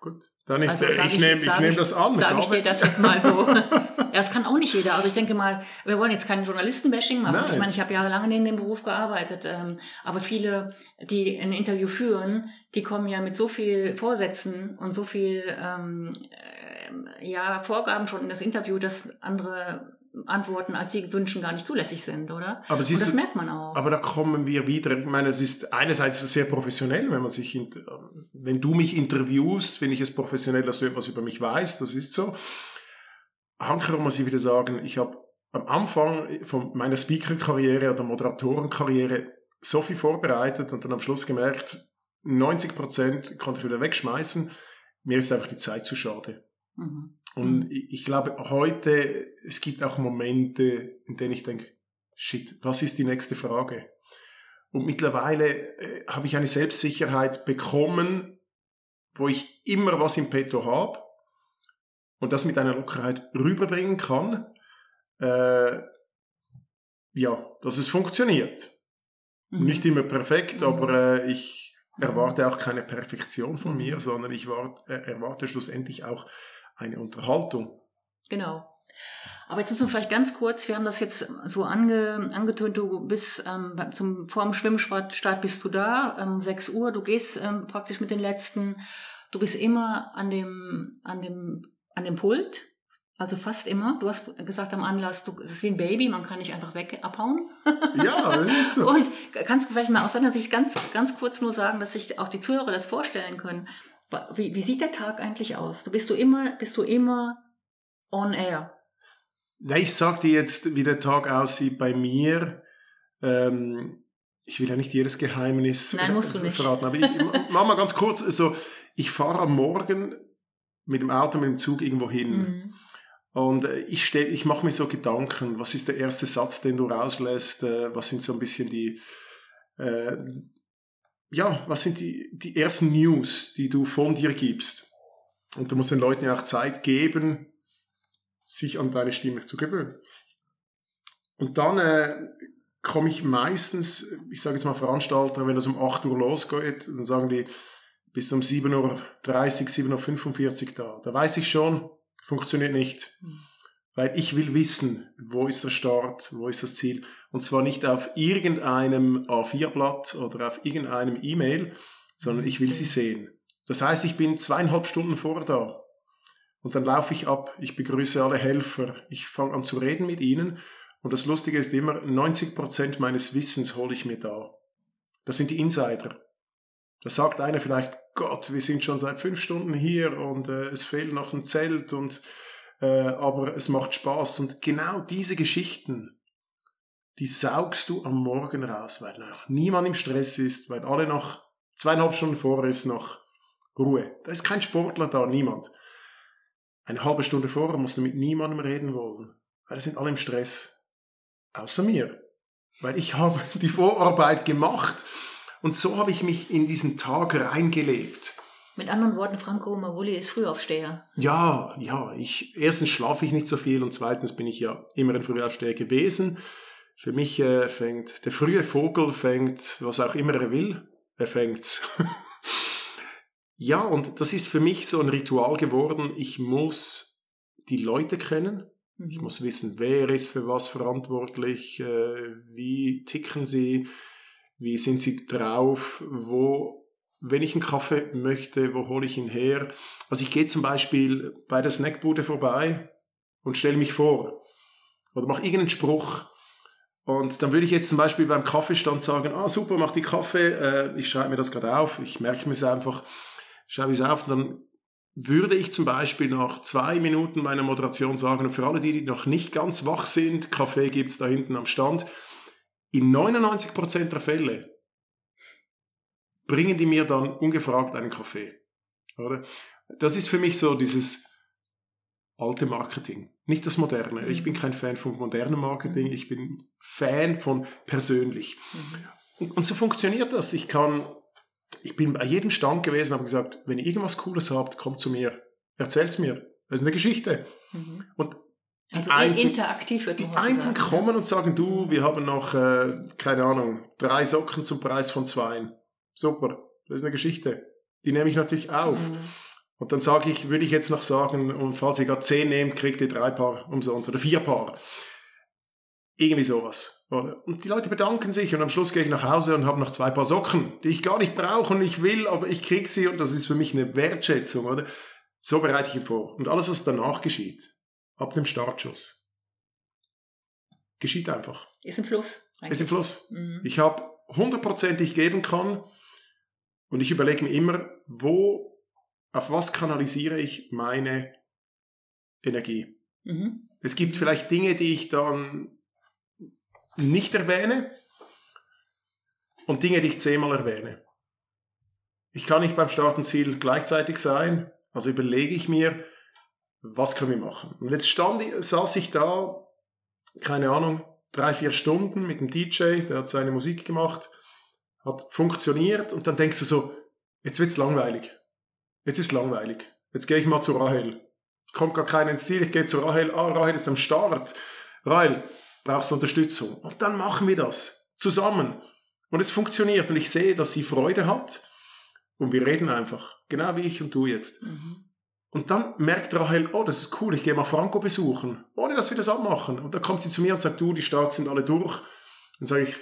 gut. Dann ist also, der, ich, ich nehme ich nehm das an. Sage ich dir das jetzt mal so. ja, das kann auch nicht jeder. Also ich denke mal, wir wollen jetzt keinen Journalistenbashing machen. Nein. Ich meine, ich habe jahrelang in dem Beruf gearbeitet. Ähm, aber viele, die ein Interview führen, die kommen ja mit so viel Vorsätzen und so viel ähm, äh, ja, Vorgaben schon in das Interview, dass andere Antworten, als sie wünschen, gar nicht zulässig sind, oder? Aber und das merkt man auch. Aber da kommen wir wieder. Ich meine, es ist einerseits sehr professionell, wenn man sich, wenn du mich interviewst, finde ich es professionell, dass du etwas über mich weißt. Das ist so. Anker muss ich wieder sagen, ich habe am Anfang von meiner Speaker-Karriere oder Moderatorenkarriere so viel vorbereitet und dann am Schluss gemerkt, 90 Prozent konnte ich wieder wegschmeißen. Mir ist einfach die Zeit zu schade. Mhm. Und mhm. ich glaube, heute, es gibt auch Momente, in denen ich denke, shit, was ist die nächste Frage? Und mittlerweile äh, habe ich eine Selbstsicherheit bekommen, wo ich immer was im Petto habe und das mit einer Lockerheit rüberbringen kann. Äh, ja, dass es funktioniert. Mhm. Nicht immer perfekt, mhm. aber äh, ich erwarte auch keine Perfektion von mir, sondern ich warte, äh, erwarte schlussendlich auch eine Unterhaltung. Genau. Aber jetzt müssen wir vielleicht ganz kurz, wir haben das jetzt so ange, angetönt, du bist ähm, zum, vor dem Schwimmstart bist du da, ähm, 6 Uhr, du gehst ähm, praktisch mit den letzten, du bist immer an dem, an dem, an dem Pult, also fast immer. Du hast gesagt am Anlass, du, es ist wie ein Baby, man kann nicht einfach weg abhauen. Ja, ist so. Und kannst du vielleicht mal aus deiner Sicht ganz, ganz kurz nur sagen, dass sich auch die Zuhörer das vorstellen können. Wie, wie sieht der Tag eigentlich aus? Du bist du immer, bist du immer on air? Na, ich sag dir jetzt, wie der Tag aussieht bei mir. Ähm, ich will ja nicht jedes Geheimnis Nein, musst du nicht. verraten, aber ich mach mal ganz kurz. Also, ich fahre am Morgen mit dem Auto, mit dem Zug irgendwo hin. Mhm. Und äh, ich stell, ich mache mir so Gedanken, was ist der erste Satz, den du rauslässt, äh, was sind so ein bisschen die, äh, ja, was sind die, die ersten News, die du von dir gibst? Und du musst den Leuten ja auch Zeit geben, sich an deine Stimme zu gewöhnen. Und dann äh, komme ich meistens, ich sage jetzt mal Veranstalter, wenn das um 8 Uhr losgeht, dann sagen die bis um 7.30 Uhr, 7.45 Uhr da. Da weiß ich schon, funktioniert nicht. Mhm. Weil ich will wissen, wo ist der Start, wo ist das Ziel. Und zwar nicht auf irgendeinem A4-Blatt oder auf irgendeinem E-Mail, sondern ich will sie sehen. Das heißt, ich bin zweieinhalb Stunden vor da. Und dann laufe ich ab, ich begrüße alle Helfer, ich fange an zu reden mit ihnen. Und das Lustige ist immer, 90 Prozent meines Wissens hole ich mir da. Das sind die Insider. Da sagt einer vielleicht, Gott, wir sind schon seit fünf Stunden hier und äh, es fehlt noch ein Zelt und äh, aber es macht Spaß. Und genau diese Geschichten, die saugst du am Morgen raus, weil noch niemand im Stress ist, weil alle noch zweieinhalb Stunden vor ist noch Ruhe. Da ist kein Sportler da, niemand. Eine halbe Stunde vorher musst du mit niemandem reden wollen, weil es sind alle im Stress. Außer mir. Weil ich habe die Vorarbeit gemacht und so habe ich mich in diesen Tag reingelebt. Mit anderen Worten, Franco Mavoli ist Frühaufsteher. Ja, ja. Ich, erstens schlafe ich nicht so viel und zweitens bin ich ja immer ein Frühaufsteher gewesen. Für mich äh, fängt der frühe Vogel fängt, was auch immer er will, er fängt. ja, und das ist für mich so ein Ritual geworden. Ich muss die Leute kennen. Ich Mhm. muss wissen, wer ist für was verantwortlich, äh, wie ticken sie, wie sind sie drauf, wo, wenn ich einen Kaffee möchte, wo hole ich ihn her. Also ich gehe zum Beispiel bei der Snackbude vorbei und stelle mich vor oder mache irgendeinen Spruch. Und dann würde ich jetzt zum Beispiel beim Kaffeestand sagen, ah super, mach die Kaffee, äh, ich schreibe mir das gerade auf, ich merke mir es einfach, schreibe es auf und dann würde ich zum Beispiel nach zwei Minuten meiner Moderation sagen, für alle die, die noch nicht ganz wach sind, Kaffee gibt's da hinten am Stand, in 99% der Fälle bringen die mir dann ungefragt einen Kaffee. Oder? Das ist für mich so dieses alte Marketing, nicht das moderne. Ich bin kein Fan von modernem Marketing, ich bin Fan von persönlich. Mhm. Und, und so funktioniert das. Ich kann, ich bin bei jedem Stand gewesen, habe gesagt, wenn ihr irgendwas Cooles habt, kommt zu mir, erzählt's mir. Das ist eine Geschichte. Mhm. Und Also einen- interaktiv wird die einen kommen und sagen, du, wir haben noch, äh, keine Ahnung, drei Socken zum Preis von zwei. Super, das ist eine Geschichte. Die nehme ich natürlich auf. Mhm. Und dann sage ich, würde ich jetzt noch sagen, und falls ihr gerade zehn nehmt, kriegt ihr drei Paar umsonst oder vier Paar. Irgendwie sowas. Oder? Und die Leute bedanken sich und am Schluss gehe ich nach Hause und habe noch zwei Paar Socken, die ich gar nicht brauche und nicht will, aber ich krieg sie und das ist für mich eine Wertschätzung, oder? So bereite ich ihn vor. Und alles, was danach geschieht, ab dem Startschuss, geschieht einfach. Ist im Fluss. Ist im Fluss. Mhm. Ich habe hundertprozentig geben kann und ich überlege mir immer, wo, auf was kanalisiere ich meine Energie. Mhm. Es gibt vielleicht Dinge, die ich dann nicht erwähne und Dinge, die ich zehnmal erwähne. Ich kann nicht beim Start und Ziel gleichzeitig sein, also überlege ich mir, was können wir machen. Und jetzt stand, saß ich da, keine Ahnung, drei, vier Stunden mit dem DJ, der hat seine Musik gemacht, hat funktioniert und dann denkst du so, jetzt wird's langweilig. Jetzt ist langweilig. Jetzt gehe ich mal zu Rahel. Kommt gar keiner ins Ziel, ich gehe zu Rahel, ah, Rahel ist am Start. Rahel, brauchst du Unterstützung. Und dann machen wir das zusammen. Und es funktioniert und ich sehe, dass sie Freude hat und wir reden einfach, genau wie ich und du jetzt. Mhm. Und dann merkt Rahel, oh, das ist cool, ich gehe mal Franco besuchen, ohne dass wir das abmachen. Und dann kommt sie zu mir und sagt, du, die Starts sind alle durch. Dann sage ich,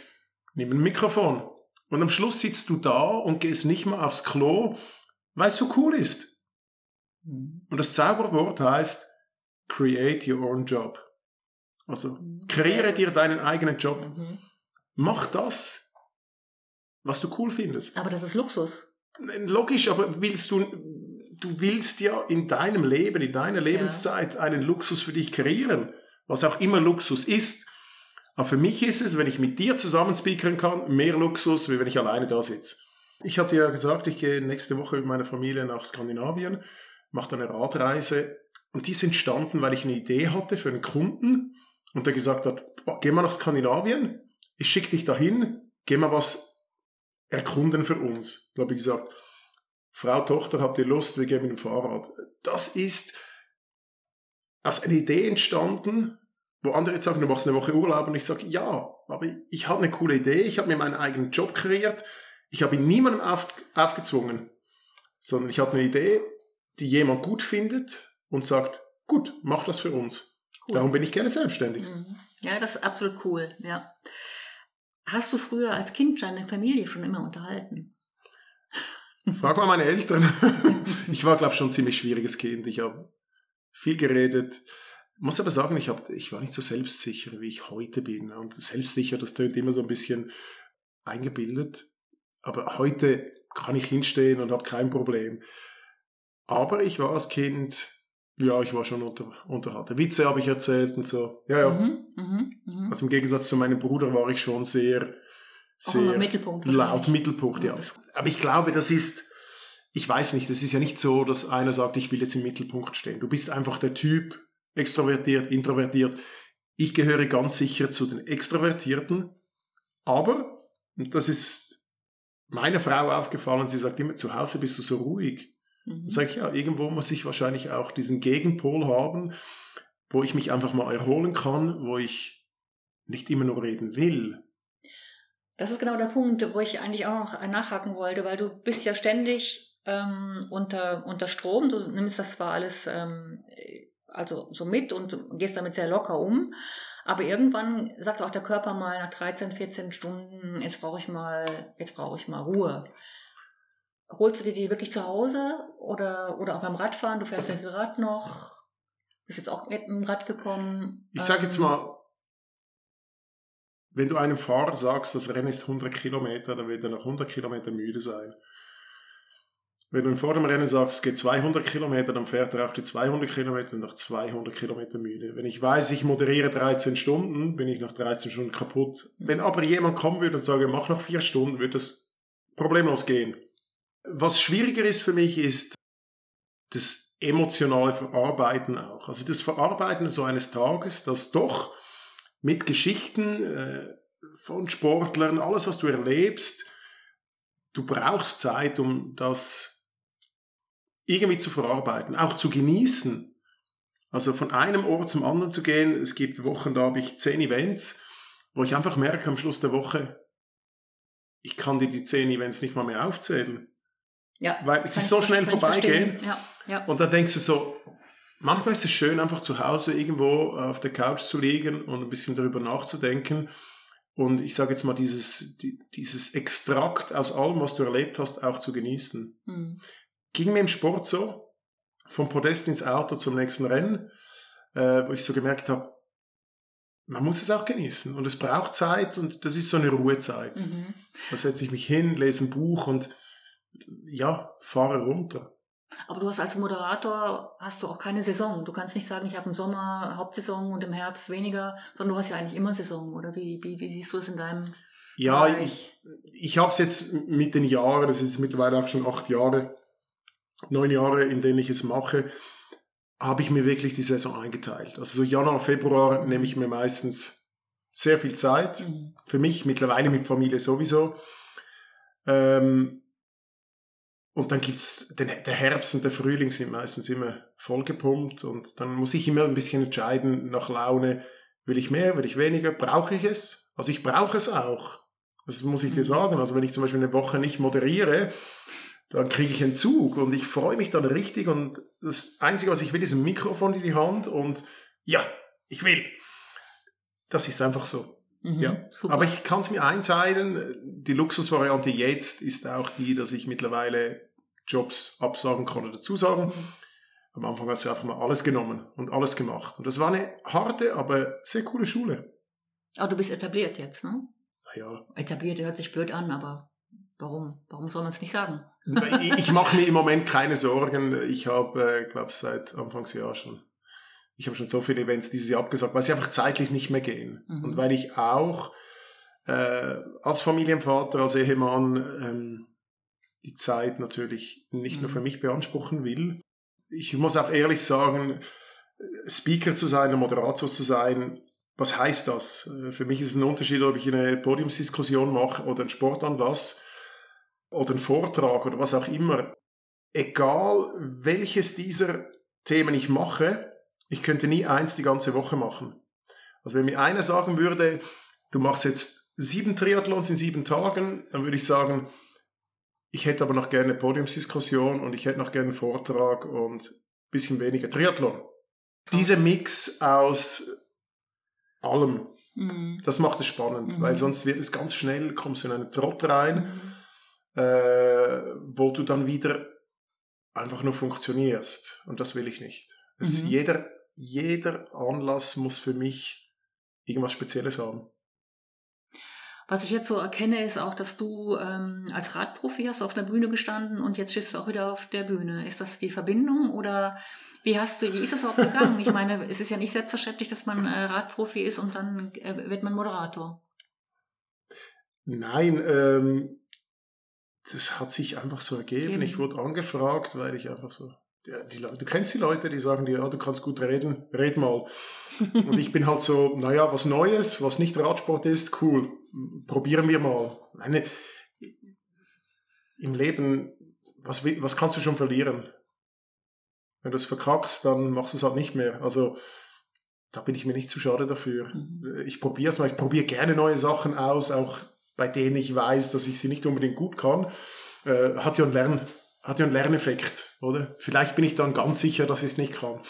nimm ein Mikrofon. Und am Schluss sitzt du da und gehst nicht mal aufs Klo, weil es so cool ist. Mhm. Und das Zauberwort heißt, create your own job. Also, kreiere dir deinen eigenen Job. Mhm. Mach das, was du cool findest. Aber das ist Luxus. Logisch, aber willst du, du willst ja in deinem Leben, in deiner Lebenszeit einen Luxus für dich kreieren, was auch immer Luxus ist. Aber für mich ist es, wenn ich mit dir zusammen speakern kann, mehr Luxus, wie wenn ich alleine da sitze. Ich hatte ja gesagt, ich gehe nächste Woche mit meiner Familie nach Skandinavien, mache eine Radreise und die ist entstanden, weil ich eine Idee hatte für einen Kunden und der gesagt hat, oh, geh mal nach Skandinavien, ich schicke dich dahin, geh mal was erkunden für uns. Da habe ich gesagt, Frau, Tochter, habt ihr Lust, wir gehen mit dem Fahrrad. Das ist aus einer Idee entstanden, wo andere jetzt sagen, du machst eine Woche Urlaub und ich sage, ja, aber ich habe eine coole Idee, ich habe mir meinen eigenen Job kreiert, ich habe ihn niemandem auf, aufgezwungen, sondern ich habe eine Idee, die jemand gut findet und sagt, gut, mach das für uns. Cool. Darum bin ich gerne selbstständig. Mhm. Ja, das ist absolut cool, ja. Hast du früher als Kind deine Familie schon immer unterhalten? Frag mal meine Eltern. ich war, glaube ich, schon ein ziemlich schwieriges Kind. Ich habe viel geredet. Muss aber sagen, ich, hab, ich war nicht so selbstsicher, wie ich heute bin. Und selbstsicher, das tönt immer so ein bisschen eingebildet. Aber heute kann ich hinstehen und habe kein Problem. Aber ich war als Kind, ja, ich war schon unter, unterhalten. Witze habe ich erzählt und so. Ja, ja. Mhm, mhm, mhm. Also im Gegensatz zu meinem Bruder war ich schon sehr, sehr Mittelpunkt. laut. Mittelpunkt, ja. Das- Aber ich glaube, das ist, ich weiß nicht, es ist ja nicht so, dass einer sagt, ich will jetzt im Mittelpunkt stehen. Du bist einfach der Typ, extrovertiert, introvertiert. Ich gehöre ganz sicher zu den Extrovertierten, aber, und das ist meiner Frau aufgefallen, sie sagt immer, zu Hause bist du so ruhig. Mhm. Dann sage ich, ja, irgendwo muss ich wahrscheinlich auch diesen Gegenpol haben, wo ich mich einfach mal erholen kann, wo ich nicht immer nur reden will. Das ist genau der Punkt, wo ich eigentlich auch noch nachhaken wollte, weil du bist ja ständig ähm, unter, unter Strom, du nimmst das zwar alles ähm, also so mit und gehst damit sehr locker um, aber irgendwann sagt auch der Körper mal nach 13, 14 Stunden, jetzt brauche ich mal, jetzt brauche ich mal Ruhe. Holst du dir die wirklich zu Hause oder, oder auch beim Radfahren? Du fährst ja viel Rad noch. Bist jetzt auch mit dem Rad gekommen. Ich sage jetzt ähm, mal, wenn du einem Fahrer sagst, das Rennen ist 100 Kilometer, dann wird er nach 100 Kilometern müde sein. Wenn du vor dem Rennen sagst, es geht 200 Kilometer, dann fährt er auch die 200 Kilometer und nach 200 Kilometer müde. Wenn ich weiß, ich moderiere 13 Stunden, bin ich nach 13 Stunden kaputt. Wenn aber jemand kommen würde und sage, mach noch vier Stunden, wird das problemlos gehen. Was schwieriger ist für mich, ist das emotionale Verarbeiten auch. Also das Verarbeiten so eines Tages, das doch mit Geschichten äh, von Sportlern, alles, was du erlebst, du brauchst Zeit, um das irgendwie zu verarbeiten, auch zu genießen. Also von einem Ort zum anderen zu gehen. Es gibt Wochen, da habe ich zehn Events, wo ich einfach merke am Schluss der Woche, ich kann dir die zehn Events nicht mal mehr aufzählen. Ja. Weil es ist so schnell vorbeigehen. Ja, ja. Und dann denkst du so, manchmal ist es schön, einfach zu Hause irgendwo auf der Couch zu liegen und ein bisschen darüber nachzudenken. Und ich sage jetzt mal, dieses, dieses Extrakt aus allem, was du erlebt hast, auch zu genießen. Mhm ging mir im Sport so, vom Podest ins Auto zum nächsten Rennen, äh, wo ich so gemerkt habe, man muss es auch genießen und es braucht Zeit und das ist so eine Ruhezeit. Mhm. Da setze ich mich hin, lese ein Buch und ja, fahre runter. Aber du hast als Moderator hast du auch keine Saison. Du kannst nicht sagen, ich habe im Sommer Hauptsaison und im Herbst weniger, sondern du hast ja eigentlich immer Saison. Oder wie, wie, wie siehst du es in deinem Ja, Bereich? ich, ich habe es jetzt mit den Jahren, das ist mittlerweile auch schon acht Jahre, neun Jahre, in denen ich es mache, habe ich mir wirklich die Saison eingeteilt. Also so Januar, Februar nehme ich mir meistens sehr viel Zeit. Mhm. Für mich mittlerweile mit Familie sowieso. Ähm, und dann gibt's den, der Herbst und der Frühling sind meistens immer vollgepumpt und dann muss ich immer ein bisschen entscheiden nach Laune, will ich mehr, will ich weniger, brauche ich es? Also ich brauche es auch. Das muss ich dir mhm. sagen. Also wenn ich zum Beispiel eine Woche nicht moderiere, dann kriege ich einen Zug und ich freue mich dann richtig und das Einzige, was ich will, ist ein Mikrofon in die Hand und ja, ich will. Das ist einfach so. Mhm, ja. Super. Aber ich kann es mir einteilen. Die Luxusvariante jetzt ist auch die, dass ich mittlerweile Jobs absagen kann oder zusagen. Mhm. Am Anfang hast du einfach mal alles genommen und alles gemacht. Und das war eine harte, aber sehr coole Schule. Aber du bist etabliert jetzt, ne? Naja. Etabliert hört sich blöd an, aber warum? Warum soll man es nicht sagen? ich mache mir im Moment keine Sorgen. Ich habe, äh, glaube seit Anfangsjahr schon, ich habe schon so viele Events dieses Jahr abgesagt, weil sie einfach zeitlich nicht mehr gehen. Mhm. Und weil ich auch äh, als Familienvater, als Ehemann ähm, die Zeit natürlich nicht mhm. nur für mich beanspruchen will. Ich muss auch ehrlich sagen, Speaker zu sein, ein Moderator zu sein, was heißt das? Äh, für mich ist es ein Unterschied, ob ich eine Podiumsdiskussion mache oder einen Sportanlass oder einen Vortrag oder was auch immer, egal welches dieser Themen ich mache, ich könnte nie eins die ganze Woche machen. Also wenn mir einer sagen würde, du machst jetzt sieben Triathlons in sieben Tagen, dann würde ich sagen, ich hätte aber noch gerne Podiumsdiskussion und ich hätte noch gerne einen Vortrag und ein bisschen weniger Triathlon. Dieser Mix aus allem, mhm. das macht es spannend, mhm. weil sonst wird es ganz schnell, kommst du in einen Trott rein. Mhm äh, wo du dann wieder einfach nur funktionierst. Und das will ich nicht. Es, mhm. jeder, jeder Anlass muss für mich irgendwas Spezielles haben. Was ich jetzt so erkenne, ist auch, dass du ähm, als Radprofi hast auf der Bühne gestanden und jetzt stehst du auch wieder auf der Bühne. Ist das die Verbindung oder wie hast du, wie ist das auch gegangen? ich meine, es ist ja nicht selbstverständlich, dass man äh, Radprofi ist und dann äh, wird man Moderator. Nein, ähm, das hat sich einfach so ergeben. Eben. Ich wurde angefragt, weil ich einfach so, ja, die, du kennst die Leute, die sagen dir, ja, du kannst gut reden, red mal. Und ich bin halt so, naja, was Neues, was nicht Radsport ist, cool, probieren wir mal. Meine, Im Leben, was, was kannst du schon verlieren? Wenn du es verkackst, dann machst du es halt nicht mehr. Also da bin ich mir nicht zu schade dafür. Mhm. Ich probiere es mal. Ich probiere gerne neue Sachen aus, auch bei denen ich weiß, dass ich sie nicht unbedingt gut kann. Äh, hat ja einen Lern, hat ja einen Lerneffekt, oder? Vielleicht bin ich dann ganz sicher, dass ich es nicht kann.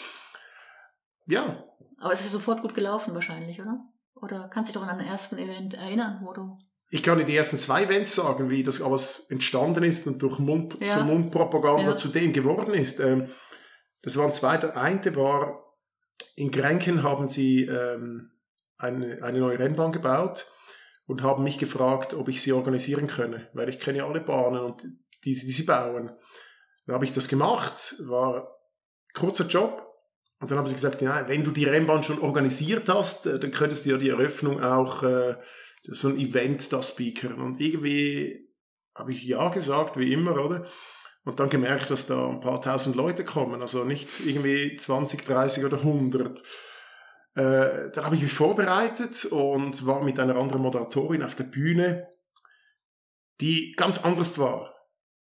Ja. Aber es ist sofort gut gelaufen wahrscheinlich, oder? Oder kannst du dich doch an den ersten Event erinnern, wo du ich kann dir die ersten zwei Events sagen, wie das alles entstanden ist und durch Mund, ja. so Mundpropaganda ja. zu dem geworden ist. Ähm, das waren zwei. Der eine war, in Grenken haben sie ähm, eine, eine neue Rennbahn gebaut und haben mich gefragt, ob ich sie organisieren könne, weil ich kenne alle Bahnen und die, die sie bauen. Dann habe ich das gemacht, war kurzer Job. Und dann haben sie gesagt, ja, wenn du die Rennbahn schon organisiert hast, äh, dann könntest du ja die Eröffnung auch äh, so ein Event da speakern. Und irgendwie habe ich ja gesagt, wie immer, oder? Und dann gemerkt, dass da ein paar tausend Leute kommen, also nicht irgendwie 20, 30 oder 100. Äh, dann habe ich mich vorbereitet und war mit einer anderen Moderatorin auf der Bühne, die ganz anders war.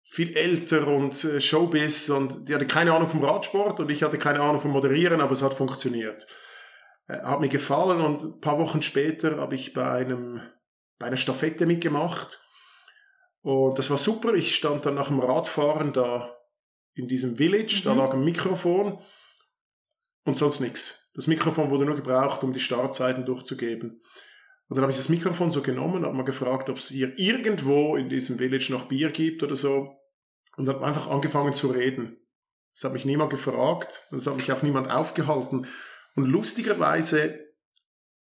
Viel älter und äh, Showbiz und die hatte keine Ahnung vom Radsport und ich hatte keine Ahnung vom Moderieren, aber es hat funktioniert. Äh, hat mir gefallen und ein paar Wochen später habe ich bei einem bei einer Staffette mitgemacht und das war super. Ich stand dann nach dem Radfahren da in diesem Village, mhm. da lag ein Mikrofon und sonst nichts. Das Mikrofon wurde nur gebraucht, um die Startzeiten durchzugeben. Und dann habe ich das Mikrofon so genommen, habe mal gefragt, ob es hier irgendwo in diesem Village noch Bier gibt oder so. Und habe einfach angefangen zu reden. Das hat mich niemand gefragt, das hat mich auch niemand aufgehalten. Und lustigerweise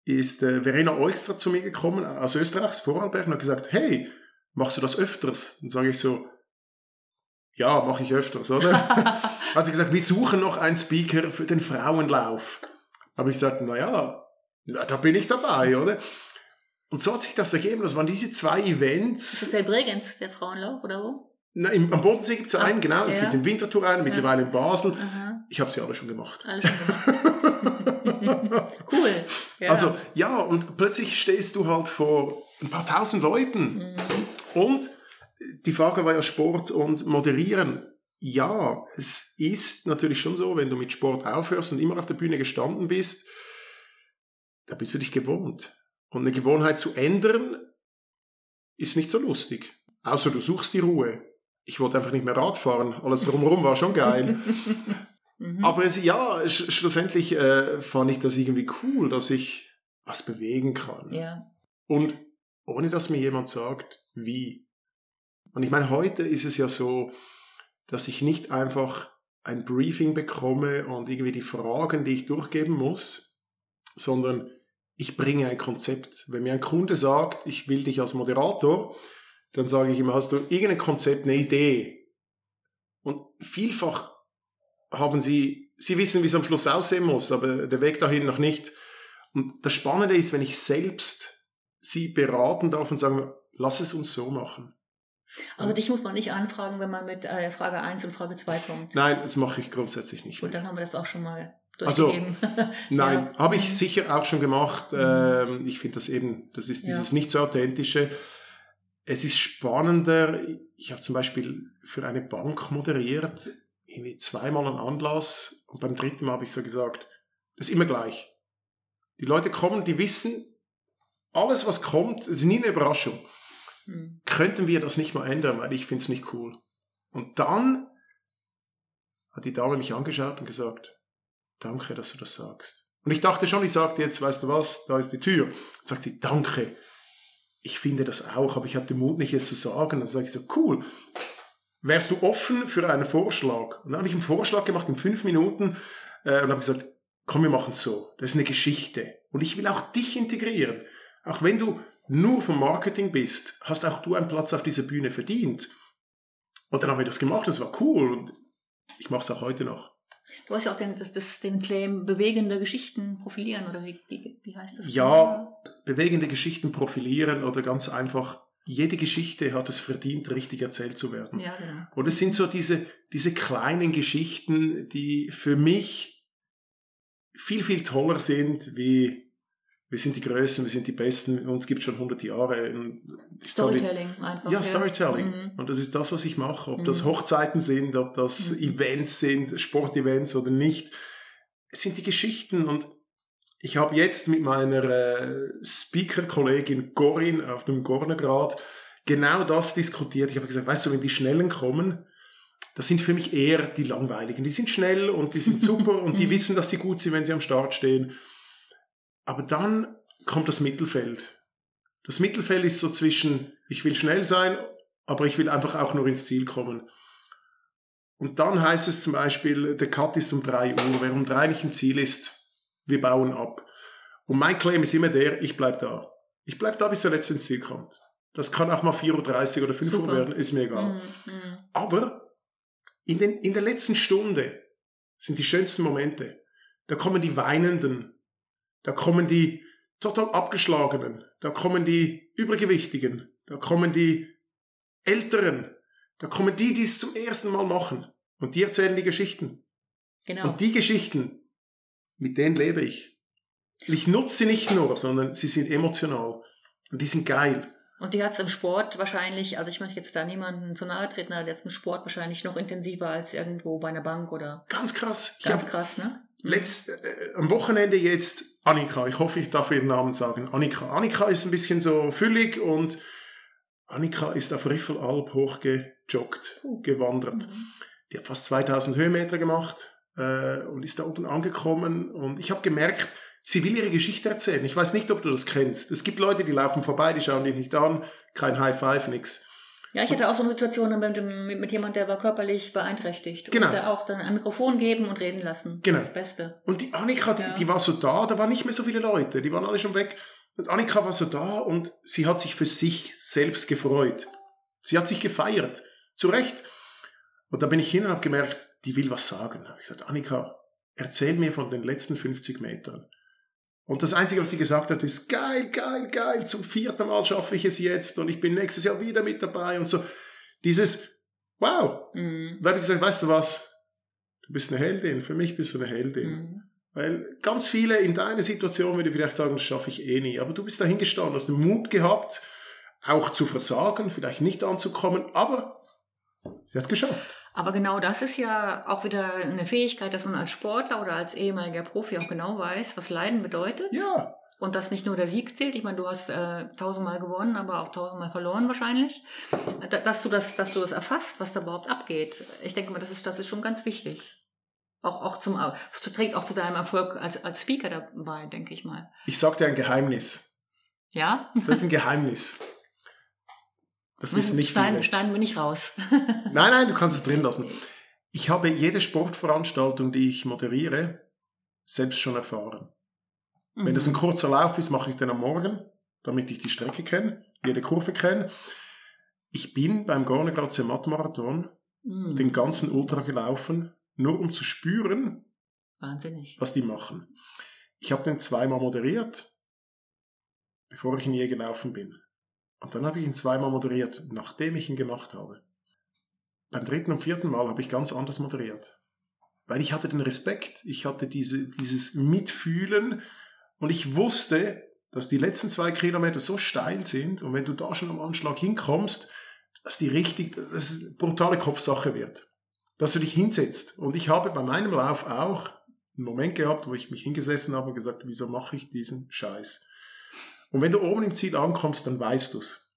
ist äh, Verena Eustra zu mir gekommen, aus Österreich, aus Vorarlberg, und hat gesagt, hey, machst du das öfters? Dann sage ich so, ja, mache ich öfters, oder? hat sie gesagt, wir suchen noch einen Speaker für den Frauenlauf. Habe ich gesagt, naja, na, da bin ich dabei, oder? Und so hat sich das ergeben. Das waren diese zwei Events. Ist das der Bregenz, der Frauenlauf, oder wo? Na, im, am Bodensee gibt es einen, genau. Es ja. gibt den Wintertour einen, mittlerweile in Basel. Aha. Ich habe sie alle schon gemacht. Alle schon gemacht. cool. Ja. Also ja, und plötzlich stehst du halt vor ein paar tausend Leuten. Mhm. Und die Frage war ja Sport und Moderieren. Ja, es ist natürlich schon so, wenn du mit Sport aufhörst und immer auf der Bühne gestanden bist, da bist du dich gewohnt. Und eine Gewohnheit zu ändern, ist nicht so lustig. Außer du suchst die Ruhe. Ich wollte einfach nicht mehr Rad fahren. Alles drumherum war schon geil. Mhm. Aber es, ja, sch schlussendlich äh, fand ich das irgendwie cool, dass ich was bewegen kann. Ja. Und ohne dass mir jemand sagt, wie. Und ich meine, heute ist es ja so, dass ich nicht einfach ein Briefing bekomme und irgendwie die Fragen, die ich durchgeben muss, sondern ich bringe ein Konzept. Wenn mir ein Kunde sagt, ich will dich als Moderator, dann sage ich ihm, hast du irgendein Konzept, eine Idee? Und vielfach haben sie, sie wissen, wie es am Schluss aussehen muss, aber der Weg dahin noch nicht. Und das Spannende ist, wenn ich selbst sie beraten darf und sagen, lass es uns so machen. Also dich muss man nicht anfragen, wenn man mit äh, Frage 1 und Frage 2 kommt. Nein, das mache ich grundsätzlich nicht. Gut, mehr. dann haben wir das auch schon mal also, nein, ja. habe ich sicher auch schon gemacht. Mhm. Ähm, ich finde das eben, das ist dieses ja. nicht so authentische. Es ist spannender. Ich habe zum Beispiel für eine Bank moderiert irgendwie zweimal einen Anlass und beim dritten Mal habe ich so gesagt, das ist immer gleich. Die Leute kommen, die wissen, alles was kommt, ist nie eine Überraschung. Mhm. Könnten wir das nicht mal ändern, weil ich finde es nicht cool. Und dann hat die Dame mich angeschaut und gesagt, danke, dass du das sagst. Und ich dachte schon, ich sagte jetzt, weißt du was, da ist die Tür. Dann sagt sie, danke. Ich finde das auch, aber ich hatte Mut nicht, es zu sagen. Dann sage ich so, cool wärst du offen für einen Vorschlag? Und dann habe ich einen Vorschlag gemacht in fünf Minuten äh, und habe gesagt, komm, wir machen es so. Das ist eine Geschichte. Und ich will auch dich integrieren. Auch wenn du nur vom Marketing bist, hast auch du einen Platz auf dieser Bühne verdient. Und dann haben wir das gemacht, das war cool. Und ich mache es auch heute noch. Du hast ja auch den, das, das, den Claim bewegende Geschichten profilieren, oder wie, wie, wie heißt das? Ja, bewegende Geschichten profilieren oder ganz einfach jede Geschichte hat es verdient, richtig erzählt zu werden. Ja, genau. Und es sind so diese, diese kleinen Geschichten, die für mich viel, viel toller sind, wie wir sind die Größten, wir sind die Besten, uns gibt schon 100 Jahre. Storytelling einfach. Ja, Storytelling. Mhm. Und das ist das, was ich mache. Ob mhm. das Hochzeiten sind, ob das mhm. Events sind, Sportevents oder nicht. Es sind die Geschichten und ich habe jetzt mit meiner äh, Speaker-Kollegin Gorin auf dem Gornergrad genau das diskutiert. Ich habe gesagt, weißt du, wenn die Schnellen kommen, das sind für mich eher die Langweiligen. Die sind schnell und die sind super und die mhm. wissen, dass sie gut sind, wenn sie am Start stehen. Aber dann kommt das Mittelfeld. Das Mittelfeld ist so zwischen, ich will schnell sein, aber ich will einfach auch nur ins Ziel kommen. Und dann heißt es zum Beispiel, der Cut ist um 3 Uhr. Wer um 3 nicht im Ziel ist, wir bauen ab. Und mein Claim ist immer der, ich bleib da. Ich bleib da, bis der Letzte ins Ziel kommt. Das kann auch mal 4.30 Uhr oder 5 Uhr werden, ist mir egal. Mhm. Aber in, den, in der letzten Stunde sind die schönsten Momente. Da kommen die Weinenden, da kommen die total abgeschlagenen, da kommen die Übergewichtigen, da kommen die Älteren, da kommen die, die es zum ersten Mal machen. Und die erzählen die Geschichten. Genau. Und die Geschichten, mit denen lebe ich. Ich nutze sie nicht nur, sondern sie sind emotional. Und die sind geil. Und die hat es im Sport wahrscheinlich, also ich möchte jetzt da niemanden zu nahe treten, aber jetzt im Sport wahrscheinlich noch intensiver als irgendwo bei einer Bank oder. Ganz krass. Ganz krass, ne? Letzt, äh, am Wochenende jetzt Annika. Ich hoffe, ich darf ihren Namen sagen. Annika. Annika ist ein bisschen so füllig und Annika ist auf Riffelalp hochgejoggt, gewandert. Mhm. Die hat fast 2000 Höhenmeter gemacht äh, und ist da oben angekommen und ich habe gemerkt, sie will ihre Geschichte erzählen. Ich weiß nicht, ob du das kennst. Es gibt Leute, die laufen vorbei, die schauen dich nicht an, kein High Five, nix. Ja, ich hatte auch so eine Situation mit, mit, mit jemand, der war körperlich beeinträchtigt. Genau. Und der auch dann ein Mikrofon geben und reden lassen. Genau. Das, das Beste. Und die Annika, ja. die, die war so da, da waren nicht mehr so viele Leute, die waren alle schon weg. Und Annika war so da und sie hat sich für sich selbst gefreut. Sie hat sich gefeiert. Zu Recht. Und da bin ich hin und habe gemerkt, die will was sagen. Da habe ich gesagt, Annika, erzähl mir von den letzten 50 Metern. Und das Einzige, was sie gesagt hat, ist, geil, geil, geil, zum vierten Mal schaffe ich es jetzt und ich bin nächstes Jahr wieder mit dabei und so. Dieses, wow. Mhm. Da habe ich gesagt, weißt du was, du bist eine Heldin, für mich bist du eine Heldin. Mhm. Weil ganz viele in deiner Situation würde vielleicht sagen, das schaffe ich eh nie. Aber du bist dahin gestanden, hast den Mut gehabt, auch zu versagen, vielleicht nicht anzukommen, aber sie hat es geschafft. Aber genau das ist ja auch wieder eine Fähigkeit, dass man als Sportler oder als ehemaliger Profi auch genau weiß, was Leiden bedeutet. Ja. Und dass nicht nur der Sieg zählt. Ich meine, du hast äh, tausendmal gewonnen, aber auch tausendmal verloren wahrscheinlich. Dass du das, dass du das erfasst, was da überhaupt abgeht. Ich denke mal, das ist, das ist schon ganz wichtig. Auch, auch zum, trägt auch zu deinem Erfolg als, als Speaker dabei, denke ich mal. Ich sag dir ein Geheimnis. Ja? Das ist ein Geheimnis. Das wissen nicht Stein, viele. Stein bin ich raus. nein, nein, du kannst es drin lassen. Ich habe jede Sportveranstaltung, die ich moderiere, selbst schon erfahren. Mhm. Wenn das ein kurzer Lauf ist, mache ich den am Morgen, damit ich die Strecke kenne, jede Kurve kenne. Ich bin beim Gornegrad Marathon mhm. den ganzen Ultra gelaufen, nur um zu spüren, Wahnsinnig. was die machen. Ich habe den zweimal moderiert, bevor ich ihn je gelaufen bin. Und dann habe ich ihn zweimal moderiert, nachdem ich ihn gemacht habe. Beim dritten und vierten Mal habe ich ganz anders moderiert. Weil ich hatte den Respekt, ich hatte diese, dieses Mitfühlen und ich wusste, dass die letzten zwei Kilometer so steil sind und wenn du da schon am Anschlag hinkommst, dass die richtig, dass es eine brutale Kopfsache wird. Dass du dich hinsetzt. Und ich habe bei meinem Lauf auch einen Moment gehabt, wo ich mich hingesessen habe und gesagt, wieso mache ich diesen Scheiß? Und wenn du oben im Ziel ankommst, dann weißt du's.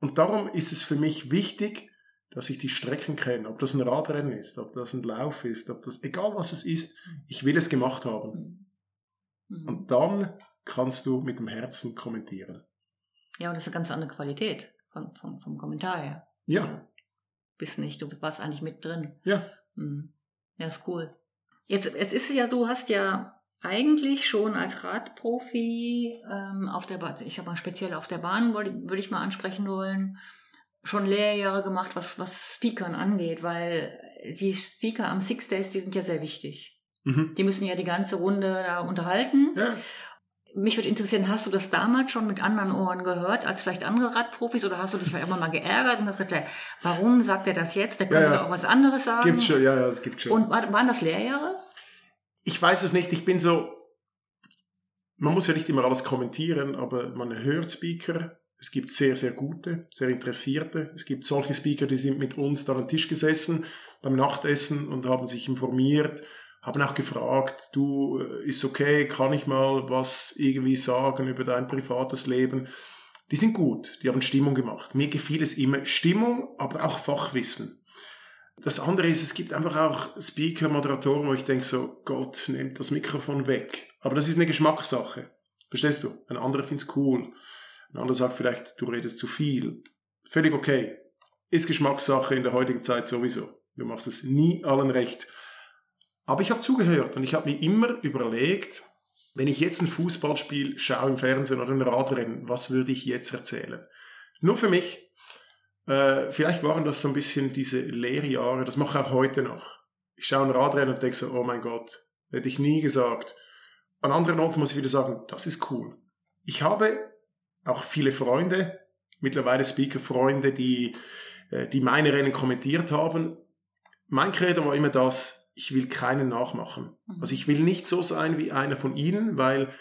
Und darum ist es für mich wichtig, dass ich die Strecken kenne, ob das ein Radrennen ist, ob das ein Lauf ist, ob das, egal was es ist, ich will es gemacht haben. Mhm. Und dann kannst du mit dem Herzen kommentieren. Ja, und das ist eine ganz andere Qualität vom, vom, vom Kommentar her. Ja. Also, bist nicht, du warst eigentlich mit drin. Ja. Mhm. Ja, ist cool. Jetzt, jetzt ist es ja, du hast ja eigentlich schon als Radprofi ähm, auf der Bahn, ich habe mal speziell auf der Bahn, würde ich mal ansprechen wollen, schon Lehrjahre gemacht, was, was Speakern angeht, weil die Speaker am Six Days, die sind ja sehr wichtig. Mhm. Die müssen ja die ganze Runde da unterhalten. Ja. Mich würde interessieren, hast du das damals schon mit anderen Ohren gehört, als vielleicht andere Radprofis, oder hast du dich vielleicht immer mal geärgert und hast gesagt, warum sagt er das jetzt? Der könnte ja, ja. doch auch was anderes sagen. Gibt's schon, ja, ja, es gibt schon. Und waren das Lehrjahre? Ich weiß es nicht, ich bin so, man muss ja nicht immer alles kommentieren, aber man hört Speaker. Es gibt sehr, sehr gute, sehr interessierte. Es gibt solche Speaker, die sind mit uns da am Tisch gesessen beim Nachtessen und haben sich informiert, haben auch gefragt, du, äh, ist okay, kann ich mal was irgendwie sagen über dein privates Leben? Die sind gut, die haben Stimmung gemacht. Mir gefiel es immer Stimmung, aber auch Fachwissen. Das andere ist, es gibt einfach auch Speaker, Moderatoren, wo ich denke so, Gott, nehmt das Mikrofon weg. Aber das ist eine Geschmackssache. Verstehst du? Ein anderer find's cool. Ein anderer sagt vielleicht, du redest zu viel. Völlig okay. Ist Geschmackssache in der heutigen Zeit sowieso. Du machst es nie allen recht. Aber ich habe zugehört und ich habe mir immer überlegt, wenn ich jetzt ein Fußballspiel schaue im Fernsehen oder ein Radrennen, was würde ich jetzt erzählen? Nur für mich. Äh, vielleicht waren das so ein bisschen diese Lehrjahre, das mache ich auch heute noch. Ich schaue ein Radrennen und denke so, oh mein Gott, hätte ich nie gesagt. An anderen Orten muss ich wieder sagen, das ist cool. Ich habe auch viele Freunde, mittlerweile Speaker-Freunde, die, äh, die meine Rennen kommentiert haben. Mein Credo war immer das, ich will keinen nachmachen. Mhm. Also ich will nicht so sein wie einer von ihnen, weil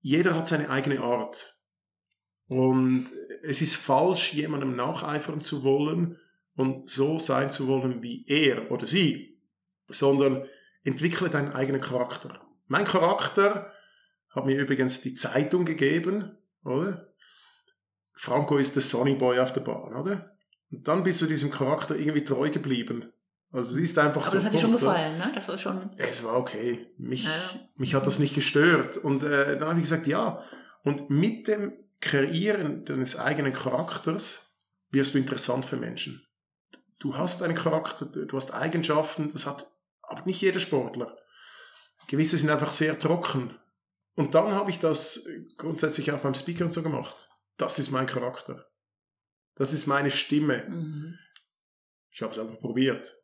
jeder hat seine eigene Art. Und es ist falsch, jemandem nacheifern zu wollen und so sein zu wollen wie er oder sie, sondern entwickle deinen eigenen Charakter. Mein Charakter hat mir übrigens die Zeitung gegeben, oder? Franco ist der Sonny Boy auf der Bahn, oder? Und dann bist du diesem Charakter irgendwie treu geblieben. Also es ist einfach Aber so. das hat dir schon gefallen, ne? Das war schon. Es war okay. Mich, Ja. mich hat das nicht gestört. Und äh, dann habe ich gesagt, ja. Und mit dem Kreieren deines eigenen Charakters wirst du interessant für Menschen. Du hast einen Charakter, du hast Eigenschaften, das hat aber nicht jeder Sportler. Gewisse sind einfach sehr trocken. Und dann habe ich das grundsätzlich auch beim Speaker und so gemacht. Das ist mein Charakter. Das ist meine Stimme. Mhm. Ich habe es einfach probiert.